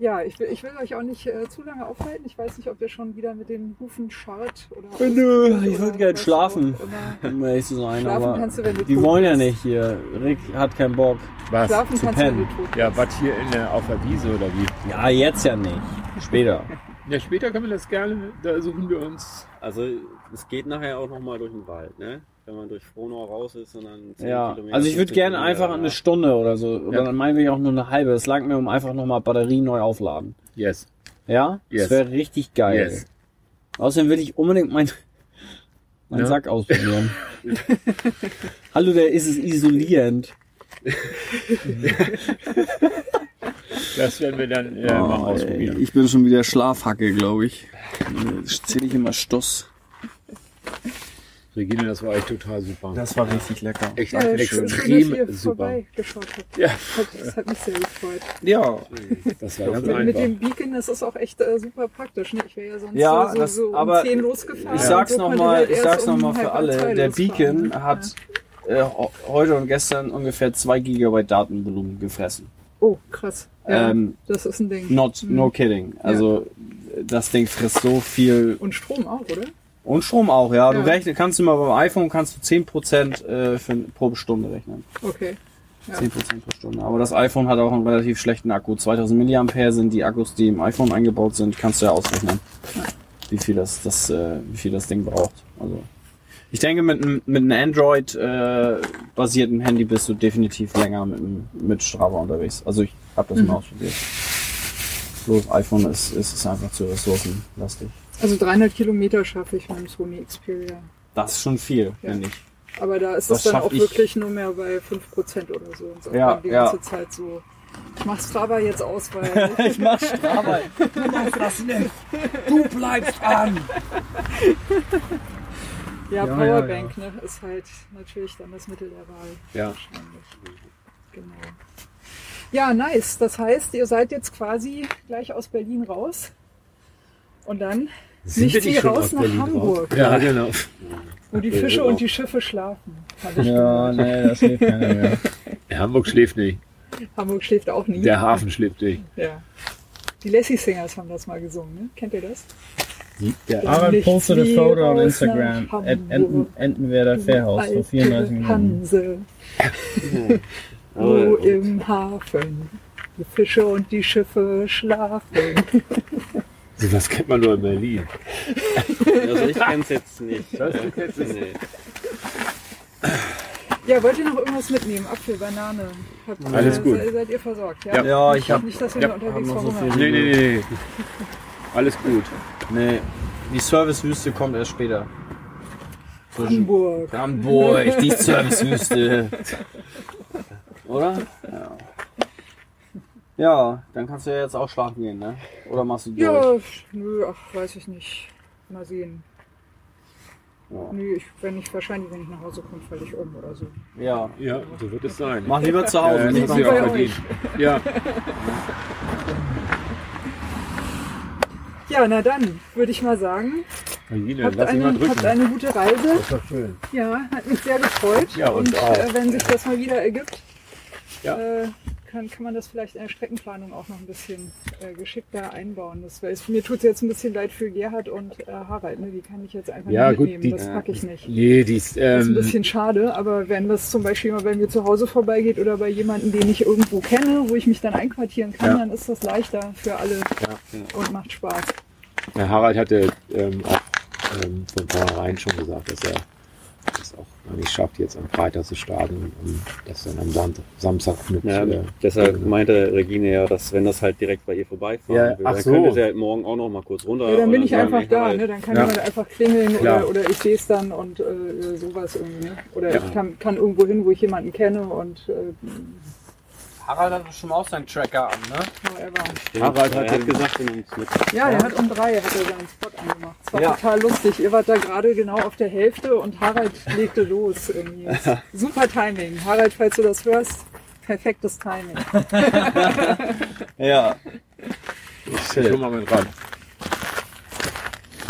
Ja, ich will, ich will euch auch nicht äh, zu lange aufhalten. Ich weiß nicht, ob ihr schon wieder mit den Hufen scharrt oder. Äh, Nö, ich oder würd gern was schlafen. immer. Ehrlich zu sein, Schlafen aber kannst du, wenn du die tot wollen ja nicht hier. Rick hat keinen Bock. Was? Schlafen zu kannst du, wenn pennen. du tot Ja, was hier in der, auf der Wiese oder wie? Ja, jetzt ja nicht. Später. <laughs> Ja, später können wir das gerne, da suchen wir uns. Also es geht nachher auch nochmal durch den Wald, ne? Wenn man durch Frohnau raus ist und dann 10 Ja, Kilometer, also ich würde 15 gerne einfach eine. Stunde oder so. Oder Ja. dann meinen wir auch nur eine halbe. Es langt mir, um einfach nochmal Batterie neu aufladen. Yes. Ja? Yes. Das wäre richtig geil. Yes. Außerdem will ich unbedingt mein, meinen Ja. Sack ausprobieren. <laughs> Hallo, der ist es isolierend. Das werden wir dann äh, mal Oh, ey, ausprobieren. ich bin schon wieder Schlafhacke, glaube ich. Jetzt zähle ich immer Stoss. Regine, das war echt total super. Das war richtig lecker. echt Ja, schön, extrem super. Ja, das hat mich sehr gefreut. Ja, das war ganz Mit, mit dem Beacon ist es auch echt äh, super praktisch. Ne? Ich wäre ja sonst Ja, so, so, das- so um aber 10 losgefahren. ich sag's so nochmal, halt ich erst sag's noch um mal für alle. Der Beacon ne? hat äh, heute und gestern ungefähr 2 Gigabyte Datenvolumen gefressen. Oh, krass. Ja, Ähm, das ist ein Ding. Not, no kidding. Also, das Ding frisst so viel. Und Strom auch, oder? Und Strom auch, ja. Du Ja. rechnen, kannst du mal beim iPhone kannst du 10% äh, für, pro Stunde rechnen. Okay. Ja. 10% pro Stunde. Aber das iPhone hat auch einen relativ schlechten Akku. 2000 mAh sind die Akkus, die im iPhone eingebaut sind. Kannst du ja ausrechnen, wie viel das, das, äh, wie viel das Ding braucht. Also, ich denke, mit, einem- mit einem Android-basierten Handy bist du definitiv länger mit, mit Strava unterwegs. Also, ich habe das Mhm. mal ausprobiert. Bloß iPhone ist, ist es einfach zu ressourcenlastig. Also 300 Kilometer schaffe ich mit dem Sony Xperia. Das ist schon viel, Ja. finde ich. Aber da ist Das es dann auch ich. wirklich nur mehr bei 5% oder so. Und so Ja, die ja. ganze Zeit so. Ich mach Strava jetzt aus, weil <laughs> Ich mach Strava. Du machst das nicht. Du bleibst an. <laughs> ja, Ja, Powerbank Ne, ist halt natürlich dann das Mittel der Wahl. Ja. Wahrscheinlich. Genau. Ja, nice. Das heißt, ihr seid jetzt quasi gleich aus Berlin raus. Und dann Sind nicht wir wie nicht schon raus aus nach Berlin Hamburg, Ja, genau. wo die Fische und die Schiffe schlafen. Ich Ja, nee, das hilft keiner mehr. Hamburg schläft nicht. Hamburg schläft auch nie. Der Hafen schläft nicht. Ja. Die Lassie Singers haben das mal gesungen, ne? Kennt ihr das? Der <laughs> Ja, Aaron nichts postet a wie photo on raus Instagram. Enten. Entenwerder Fährhaus vor Alte 34 Minuten. Hanse, wo im Hafen die Fische und die Schiffe schlafen. <laughs> Das kennt man nur in Berlin. Also ich kenn's jetzt nicht. Das du kennst es Nee. Ja, wollt ihr noch irgendwas mitnehmen? Apfel, Banane? Habt, Alles gut. Seid, seid ihr versorgt? Ja. Ja, ich hab, Nicht, dass wir Ja, unterwegs so verhungern. nee, nee, nee. <laughs> Alles gut. nee, die Servicewüste kommt erst später. Hamburg. Hamburg, die <laughs> Servicewüste. Oder? Ja. Ja, dann kannst du ja jetzt auch schlafen gehen, ne? Oder machst du durch? Ja, nö, ach, weiß ich nicht. Mal sehen. Ja. Nö, ich, wenn ich wahrscheinlich, wenn ich nach Hause komme, falle ich um oder so. Ja. Ja, so wird es sein. Mach lieber zu Hause. Äh, nicht das bei auch euch. verdient. Ja, Ja, na dann, würde ich mal sagen, Regine, habt lass ihn mal eine, habt eine gute Reise. Das doch schön. Ja, hat mich sehr gefreut. Ja, und auch. Äh, wenn sich das mal wieder ergibt, Ja. äh, kann, kann man das vielleicht in der Streckenplanung auch noch ein bisschen äh, geschickter einbauen. Das, weil es, mir tut es jetzt ein bisschen leid für Gerhard und äh, Harald. Ne? Die kann ich jetzt einfach Ja, nicht gut, mitnehmen. die- das packe ich nicht. Nee, die ist, Das ist ein ähm, bisschen schade, aber wenn das zum Beispiel mal bei mir zu Hause vorbeigeht oder bei jemandem, den ich irgendwo kenne, wo ich mich dann einquartieren kann, Ja. dann ist das leichter für alle Ja. und macht Spaß. der Harald hatte ähm, auch ähm, von vornherein schon gesagt, dass er gar nicht schafft, jetzt am Freitag zu starten und das dann am Sam Samstag mit. Ja, äh, deshalb meinte Regine ja, dass wenn das halt direkt bei ihr vorbeifahren Ja, würde, ach dann so. könnte sie halt morgen auch noch mal kurz runter. Ja, dann bin ich sagen, einfach da, halt- ne? dann kann Ja. jemand einfach klingeln oder, oder ich sehe es dann und äh, sowas irgendwie. Ne? Oder Ja. ich kann, kann irgendwo hin, wo ich jemanden kenne und äh, Harald hat schon mal auch seinen Tracker an, ne? Stimmt, Harald er hat hat gesagt, er nimmt mit. Ja, der hat um drei hat er seinen Spot angemacht. Es war Ja. total lustig. Ihr wart da gerade genau auf der Hälfte und Harald legte los irgendwie. <laughs> Super Timing. Harald, falls du das hörst, perfektes Timing. <laughs> Ja. Ich schon mal mit ran.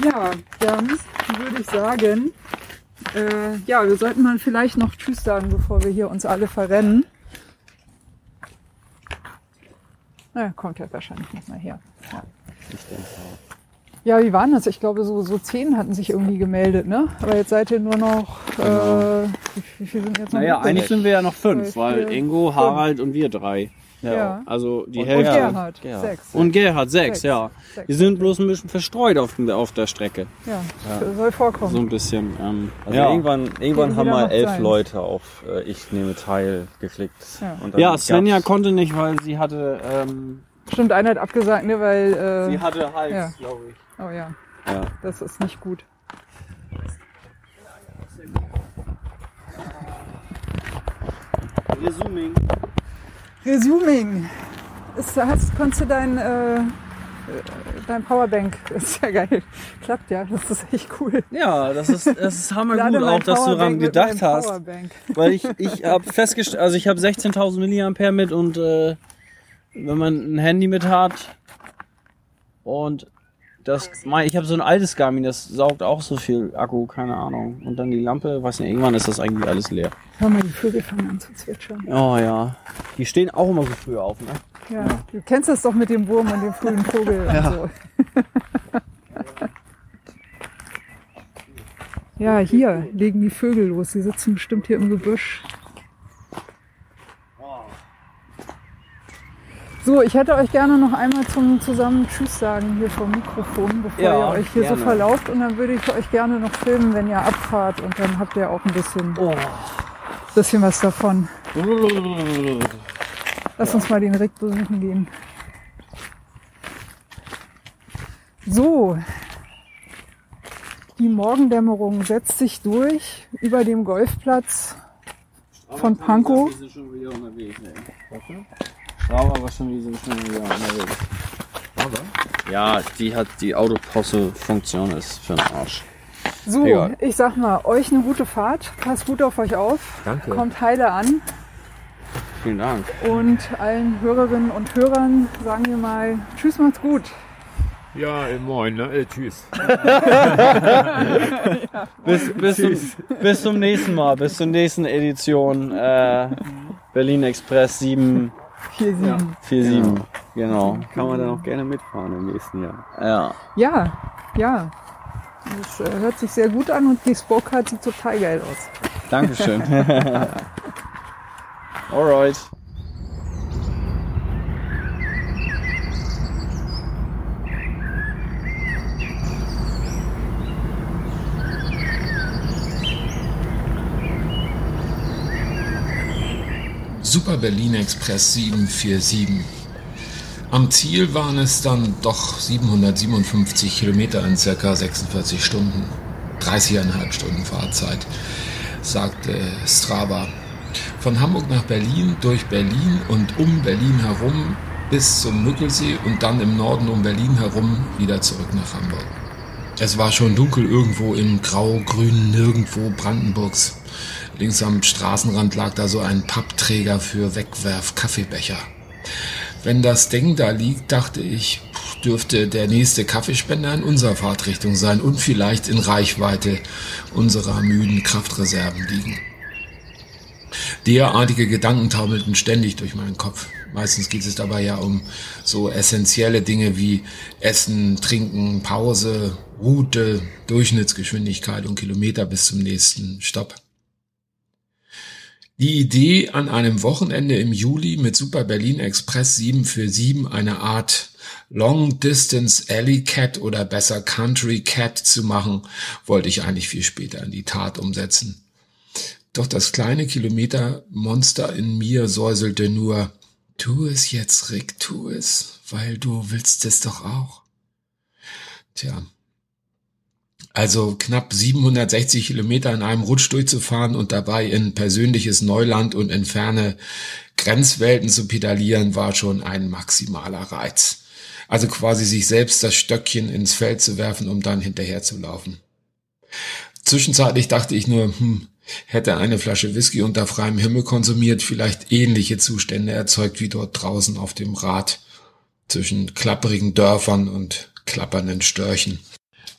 Ja, dann würde ich sagen, äh, ja, wir sollten mal vielleicht noch Tschüss sagen, bevor wir hier uns alle verrennen. Na, kommt ja wahrscheinlich nicht mal her. Ja. Ja, wie waren das? Ich glaube, so, so zehn hatten sich irgendwie gemeldet, ne? Aber jetzt seid ihr nur noch, äh, wie, wie viel sind jetzt noch? Naja, eigentlich sind wir ja noch fünf, weil Ingo, Harald und wir drei. Ja. Also die Und Hälfte. Gerhard, Gerhard. sechs. Und Gerhard, sechs, Sechs. ja. Sechs. Wir sind bloß ein bisschen verstreut auf, der- auf der Strecke. Ja, soll vorkommen. So ein bisschen. Ähm, Also ja. irgendwann, irgendwann haben mal elf seins. Leute auf äh, Ich nehme teil geklickt. Ja. Und ja, Svenja gab's- konnte nicht, weil sie hatte, ähm, Stimmt, einer hat abgesagt, ne, weil, sie äh, hatte Hals, ja. glaube ich. oh ja. Ja. Das ist nicht gut. Resuming. Resuming. Ist, hast, konntest du dein, äh, äh, dein Powerbank, <laughs> ist ja geil. Klappt ja, das ist echt cool. Ja, das ist, das ist hammergut auch, dass du daran gedacht hast. Powerbank. Weil ich, ich habe festgestellt, also ich habe 16.000 Milliampere mit und äh, wenn man ein Handy mit hat und das, mein- ich habe so ein altes Garmin, das saugt auch so viel Akku, keine Ahnung. Und dann die Lampe, weiß nicht, irgendwann ist das eigentlich alles leer. Hör mal, die Vögel fangen an zu zwitschern. Oh ja, die stehen auch immer so früh auf, ne? Ja, du kennst das doch mit dem Wurm und dem frühen Vogel und so. ja, hier legen die Vögel los. Die sitzen bestimmt hier im Gebüsch. So, ich hätte euch gerne noch einmal zum zusammen Tschüss sagen hier vom Mikrofon, bevor Ja, ihr euch hier gerne. so verlauft. Und dann würde ich euch gerne noch filmen, wenn ihr abfahrt. Und dann habt ihr auch ein bisschen, Oh. bisschen was davon. Lass uns mal den Rick besuchen gehen. So. Die Morgendämmerung setzt sich durch über dem Golfplatz von Pankow. Wir sind schon war schon wieder unterwegs. Aber Ja, die hat die Autoposse-Funktion ist für den Arsch. So, Egal. ich sag mal, euch eine gute Fahrt. Passt gut auf euch auf. Danke. Kommt heile an. Vielen Dank. Und allen Hörerinnen und Hörern sagen wir mal Tschüss, macht's gut. ja, äh, moin, ne? Äh, tschüss. <laughs> Bis, bis, zum, bis zum nächsten Mal, bis zur nächsten Edition äh, Berlin Express 747. 4-7. Genau. Kann man dann auch gerne mitfahren im nächsten Jahr. Ja. Ja, ja. Das äh, hört sich sehr gut an und die Spokecard sieht total geil aus. Dankeschön. <laughs> Alright. Super Berlin Express 747. Am Ziel waren es dann doch 757 Kilometer in circa 46 Stunden. 30,5 Stunden Fahrzeit, sagte Strava. Von Hamburg nach Berlin, durch Berlin und um Berlin herum bis zum Müggelsee und dann im Norden um Berlin herum wieder zurück nach Hamburg. Es war schon dunkel irgendwo im grau-grünen Nirgendwo Brandenburgs. Links am Straßenrand lag da so ein Pappträger für Wegwerf-Kaffeebecher. Wenn das Ding da liegt, dachte ich, dürfte der nächste Kaffeespender in unserer Fahrtrichtung sein und vielleicht in Reichweite unserer müden Kraftreserven liegen. Derartige Gedanken taumelten ständig durch meinen Kopf. Meistens geht es dabei ja um so essentielle Dinge wie Essen, Trinken, Pause, Route, Durchschnittsgeschwindigkeit und Kilometer bis zum nächsten Stopp. Die Idee, an einem Wochenende im Juli mit Super Berlin Express 7 für 7 eine Art Long Distance Alley Cat oder besser Country Cat zu machen, wollte ich eigentlich viel später in die Tat umsetzen. Doch das kleine Kilometermonster in mir säuselte nur, tu es jetzt, Rick, tu es, weil du willst es doch auch. Tja. Also knapp 760 Kilometer in einem Rutsch durchzufahren und dabei in persönliches Neuland und in ferne Grenzwelten zu pedalieren, war schon ein maximaler Reiz. Also quasi sich selbst das Stöckchen ins Feld zu werfen, um dann hinterher zu laufen. Zwischenzeitlich dachte ich nur, hm, hätte eine Flasche Whisky unter freiem Himmel konsumiert, vielleicht ähnliche Zustände erzeugt wie dort draußen auf dem Rad zwischen klapperigen Dörfern und klappernden Störchen.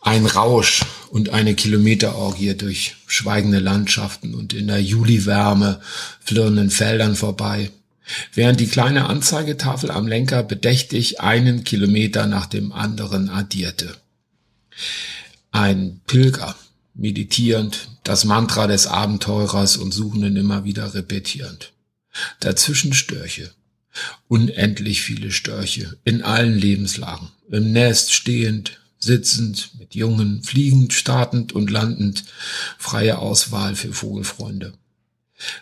Ein Rausch und eine Kilometerorgie durch schweigende Landschaften und in der Juliwärme flirrenden Feldern vorbei, während die kleine Anzeigetafel am Lenker bedächtig einen Kilometer nach dem anderen addierte. Ein Pilger, meditierend, das Mantra des Abenteurers und Suchenden immer wieder repetierend. Dazwischen Störche. Unendlich viele Störche, in allen Lebenslagen, im Nest stehend, sitzend, mit Jungen, fliegend, startend und landend, freie Auswahl für Vogelfreunde.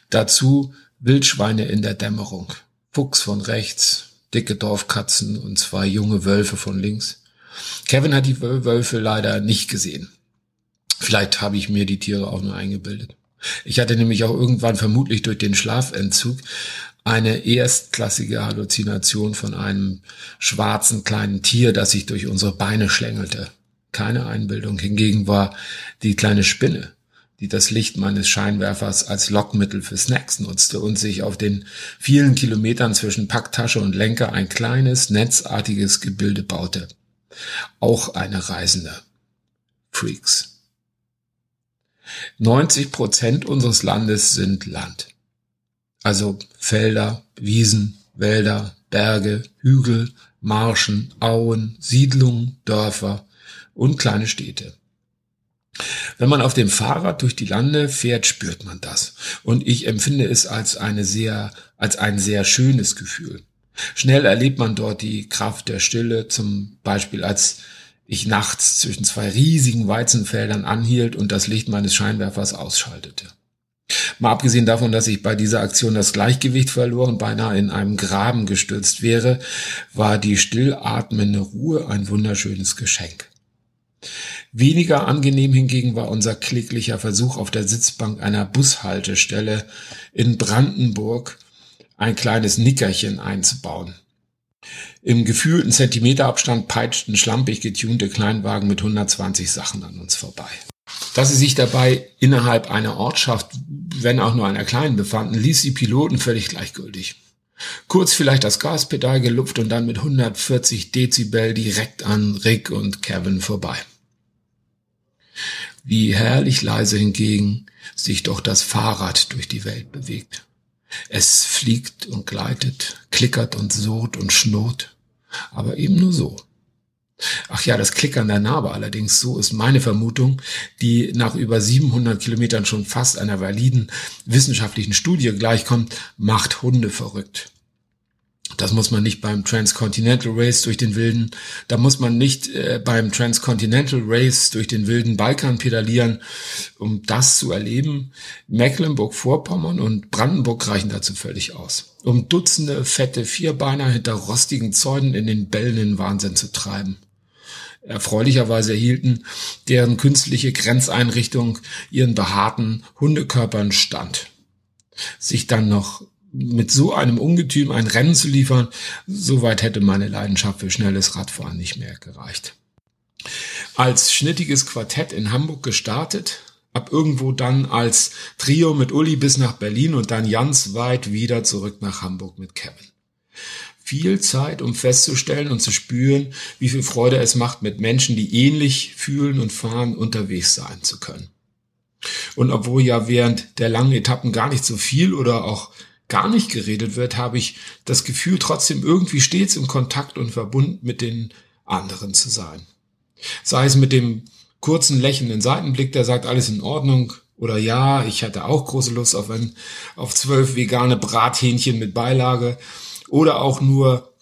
Dazu Wildschweine in der Dämmerung, Fuchs von rechts, dicke Dorfkatzen und zwei junge Wölfe von links, Kevin hat die Wölfe leider nicht gesehen. Vielleicht habe ich mir die Tiere auch nur eingebildet. Ich hatte nämlich auch irgendwann vermutlich durch den Schlafentzug eine erstklassige Halluzination von einem schwarzen kleinen Tier, das sich durch unsere Beine schlängelte. Keine Einbildung. Hingegen war die kleine Spinne, die das Licht meines Scheinwerfers als Lockmittel für Snacks nutzte und sich auf den vielen Kilometern zwischen Packtasche und Lenker ein kleines, netzartiges Gebilde baute. Auch eine Reisende. Freaks. 90 Prozent unseres Landes sind Land. Also Felder, Wiesen, Wälder, Berge, Hügel, Marschen, Auen, Siedlungen, Dörfer und kleine Städte. Wenn man auf dem Fahrrad durch die Lande fährt, spürt man das. Und ich empfinde es als eine sehr, als ein sehr schönes Gefühl. Schnell erlebt man dort die Kraft der Stille, zum Beispiel als ich nachts zwischen zwei riesigen Weizenfeldern anhielt und das Licht meines Scheinwerfers ausschaltete. Mal abgesehen davon, dass ich bei dieser Aktion das Gleichgewicht verlor und beinahe in einem Graben gestürzt wäre, war die stillatmende Ruhe ein wunderschönes Geschenk. Weniger angenehm hingegen war unser kläglicher Versuch auf der Sitzbank einer Bushaltestelle in Brandenburg ein kleines Nickerchen einzubauen. Im gefühlten Zentimeterabstand peitschten schlampig getunte Kleinwagen mit 120 Sachen an uns vorbei. Dass sie sich dabei innerhalb einer Ortschaft, wenn auch nur einer kleinen, befanden, ließ die Piloten völlig gleichgültig. Kurz vielleicht das Gaspedal gelupft und dann mit 140 Dezibel direkt an Rick und Kevin vorbei. Wie herrlich leise hingegen sich doch das Fahrrad durch die Welt bewegt. Es fliegt und gleitet, klickert und surrt und schnurrt, aber eben nur so. Ach ja, das Klickern der Narbe allerdings, so ist meine Vermutung, die nach über 700 Kilometern schon fast einer validen wissenschaftlichen Studie gleichkommt, macht Hunde verrückt. Das muss man nicht beim Transcontinental Race durch den wilden, da muss man nicht äh, beim Transcontinental Race durch den wilden Balkan pedalieren, um das zu erleben. Mecklenburg-Vorpommern und Brandenburg reichen dazu völlig aus, um Dutzende fette Vierbeiner hinter rostigen Zäunen in den bellenden Wahnsinn zu treiben. Erfreulicherweise erhielten deren künstliche Grenzeinrichtung ihren behaarten Hundekörpern stand. Sich dann noch mit so einem Ungetüm ein Rennen zu liefern, soweit hätte meine Leidenschaft für schnelles Radfahren nicht mehr gereicht. Als schnittiges Quartett in Hamburg gestartet, ab irgendwo dann als Trio mit Uli bis nach Berlin und dann ganz weit wieder zurück nach Hamburg mit Kevin. Viel Zeit, um festzustellen und zu spüren, wie viel Freude es macht, mit Menschen, die ähnlich fühlen und fahren, unterwegs sein zu können. Und obwohl ja während der langen Etappen gar nicht so viel oder auch gar nicht geredet wird, habe ich das Gefühl, trotzdem irgendwie stets im Kontakt und Verbund mit den anderen zu sein. Sei es mit dem kurzen lächelnden Seitenblick, der sagt, alles in Ordnung, oder ja, ich hatte auch große Lust auf ein, auf zwölf vegane Brathähnchen mit Beilage, oder auch nur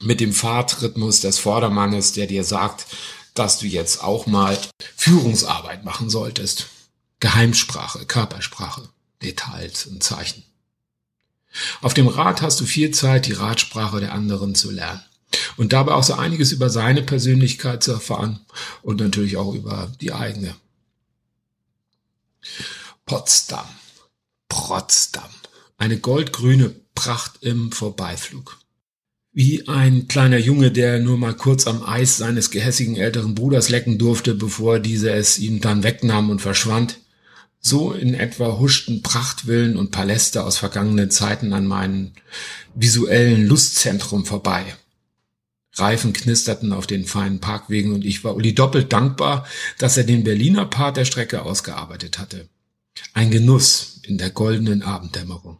mit dem Fahrtrhythmus des Vordermannes, der dir sagt, dass du jetzt auch mal Führungsarbeit machen solltest. Geheimsprache, Körpersprache, Details und Zeichen. Auf dem Rad hast du viel Zeit, die Radsprache der anderen zu lernen. Und dabei auch so einiges über seine Persönlichkeit zu erfahren und natürlich auch über die eigene. Potsdam. Potsdam. Eine goldgrüne Pracht im Vorbeiflug. Wie ein kleiner Junge, der nur mal kurz am Eis seines gehässigen älteren Bruders lecken durfte, bevor dieser es ihm dann wegnahm und verschwand, so in etwa huschten Prachtvillen und Paläste aus vergangenen Zeiten an meinem visuellen Lustzentrum vorbei. Reifen knisterten auf den feinen Parkwegen und ich war Uli doppelt dankbar, dass er den Berliner Part der Strecke ausgearbeitet hatte. Ein Genuss in der goldenen Abenddämmerung.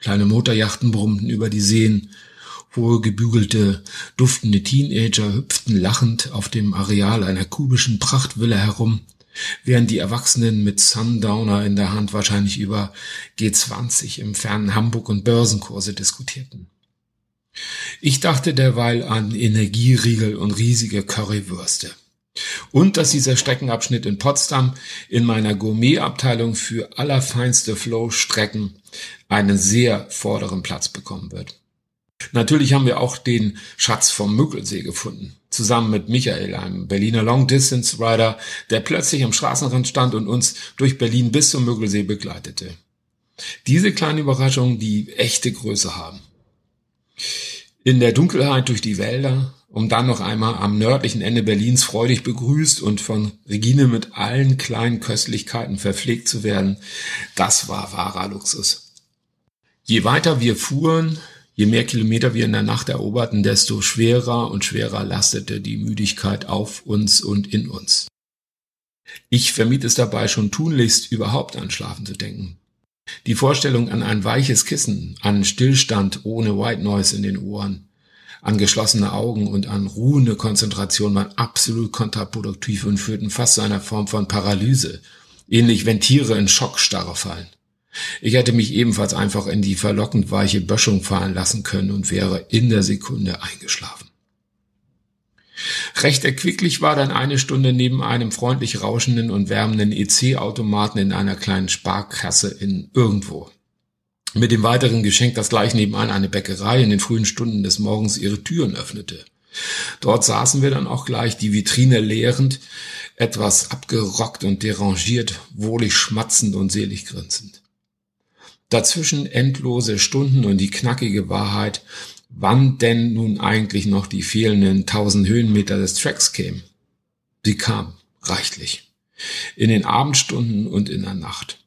Kleine Motorjachten brummten über die Seen, hohe gebügelte, duftende Teenager hüpften lachend auf dem Areal einer kubischen Prachtvilla herum, während die Erwachsenen mit Sundowner in der Hand wahrscheinlich über G20 im fernen Hamburg und Börsenkurse diskutierten. Ich dachte derweil an Energieriegel und riesige Currywürste. Und dass dieser Streckenabschnitt in Potsdam in meiner Gourmetabteilung für allerfeinste Flow-Strecken einen sehr vorderen Platz bekommen wird. Natürlich haben wir auch den Schatz vom Müggelsee gefunden. zusammen mit Michael, einem Berliner Long Distance Rider, der plötzlich am Straßenrand stand und uns durch Berlin bis zum Müggelsee begleitete. Diese kleinen Überraschungen, die echte Größe haben. In der Dunkelheit durch die Wälder, um dann noch einmal am nördlichen Ende Berlins freudig begrüßt und von Regine mit allen kleinen Köstlichkeiten verpflegt zu werden, das war wahrer Luxus. Je weiter wir fuhren, Je mehr Kilometer wir in der Nacht eroberten, desto schwerer und schwerer lastete die Müdigkeit auf uns und in uns. Ich vermied es dabei schon tunlichst überhaupt an Schlafen zu denken. Die Vorstellung an ein weiches Kissen, an Stillstand ohne White Noise in den Ohren, an geschlossene Augen und an ruhende Konzentration waren absolut kontraproduktiv und führten fast zu einer Form von Paralyse, ähnlich wenn Tiere in Schockstarre fallen. Ich hätte mich ebenfalls einfach in die verlockend weiche Böschung fallen lassen können und wäre in der Sekunde eingeschlafen. Recht erquicklich war dann eine Stunde neben einem freundlich rauschenden und wärmenden EC-Automaten in einer kleinen Sparkasse in irgendwo. Mit dem weiteren Geschenk, das gleich nebenan eine Bäckerei in den frühen Stunden des Morgens ihre Türen öffnete. Dort saßen wir dann auch gleich, die Vitrine leerend, etwas abgerockt und derangiert, wohlig schmatzend und selig grinsend. Dazwischen endlose Stunden und die knackige Wahrheit, wann denn nun eigentlich noch die fehlenden tausend Höhenmeter des Tracks kämen. Sie kam, reichlich. In den Abendstunden und in der Nacht.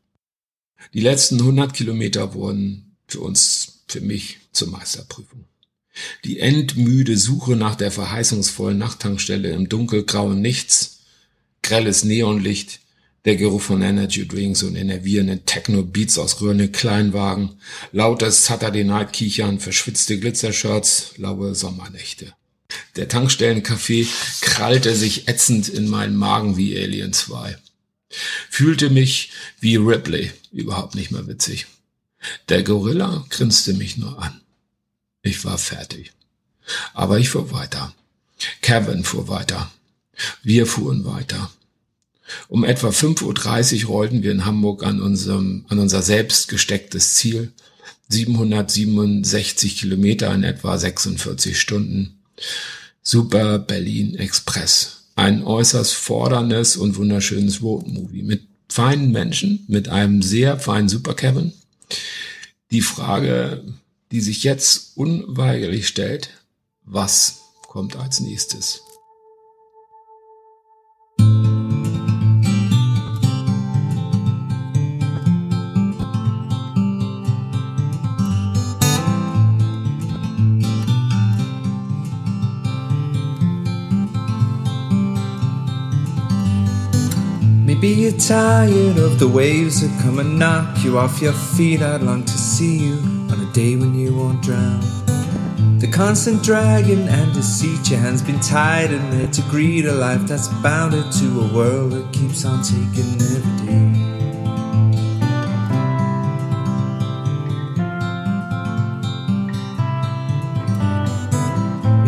Die letzten hundert Kilometer wurden für uns, für mich zur Meisterprüfung. Die endmüde Suche nach der verheißungsvollen Nachttankstelle im dunkelgrauen Nichts, grelles Neonlicht, der Geruch von Energy Drinks und enervierenden Techno-Beats aus rührenden Kleinwagen, lautes Saturday Night Kichern, verschwitzte Glitzershirts, laue Sommernächte. Der Tankstellencafé krallte sich ätzend in meinen Magen wie Alien 2. Fühlte mich wie Ripley, überhaupt nicht mehr witzig. Der Gorilla grinste mich nur an. Ich war fertig. Aber ich fuhr weiter. Kevin fuhr weiter. Wir fuhren weiter. Um etwa 5.30 Uhr rollten wir in Hamburg an unserem, an unser selbst gestecktes Ziel. 767 Kilometer in etwa 46 Stunden. Super Berlin Express. Ein äußerst forderndes und wunderschönes Roadmovie mit feinen Menschen, mit einem sehr feinen Supercabin. Die Frage, die sich jetzt unweigerlich stellt, was kommt als nächstes? Maybe you're tired of the waves that come and knock you off your feet. I'd long to see you on a day when you won't drown. The constant dragging and deceit, your hands been tied in there to greet a life that's bounded to a world that keeps on taking every day.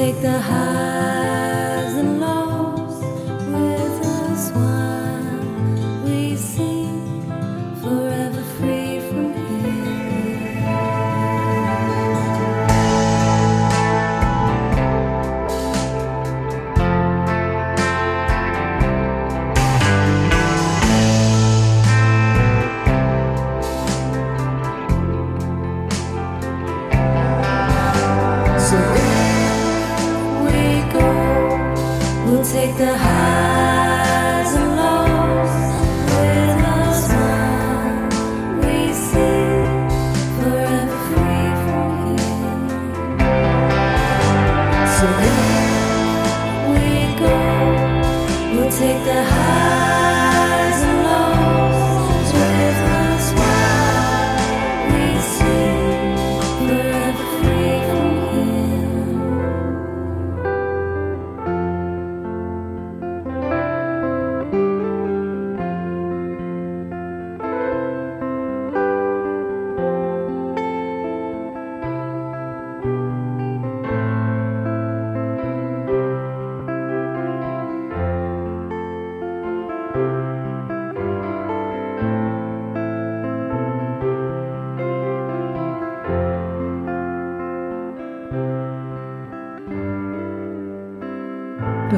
take the highs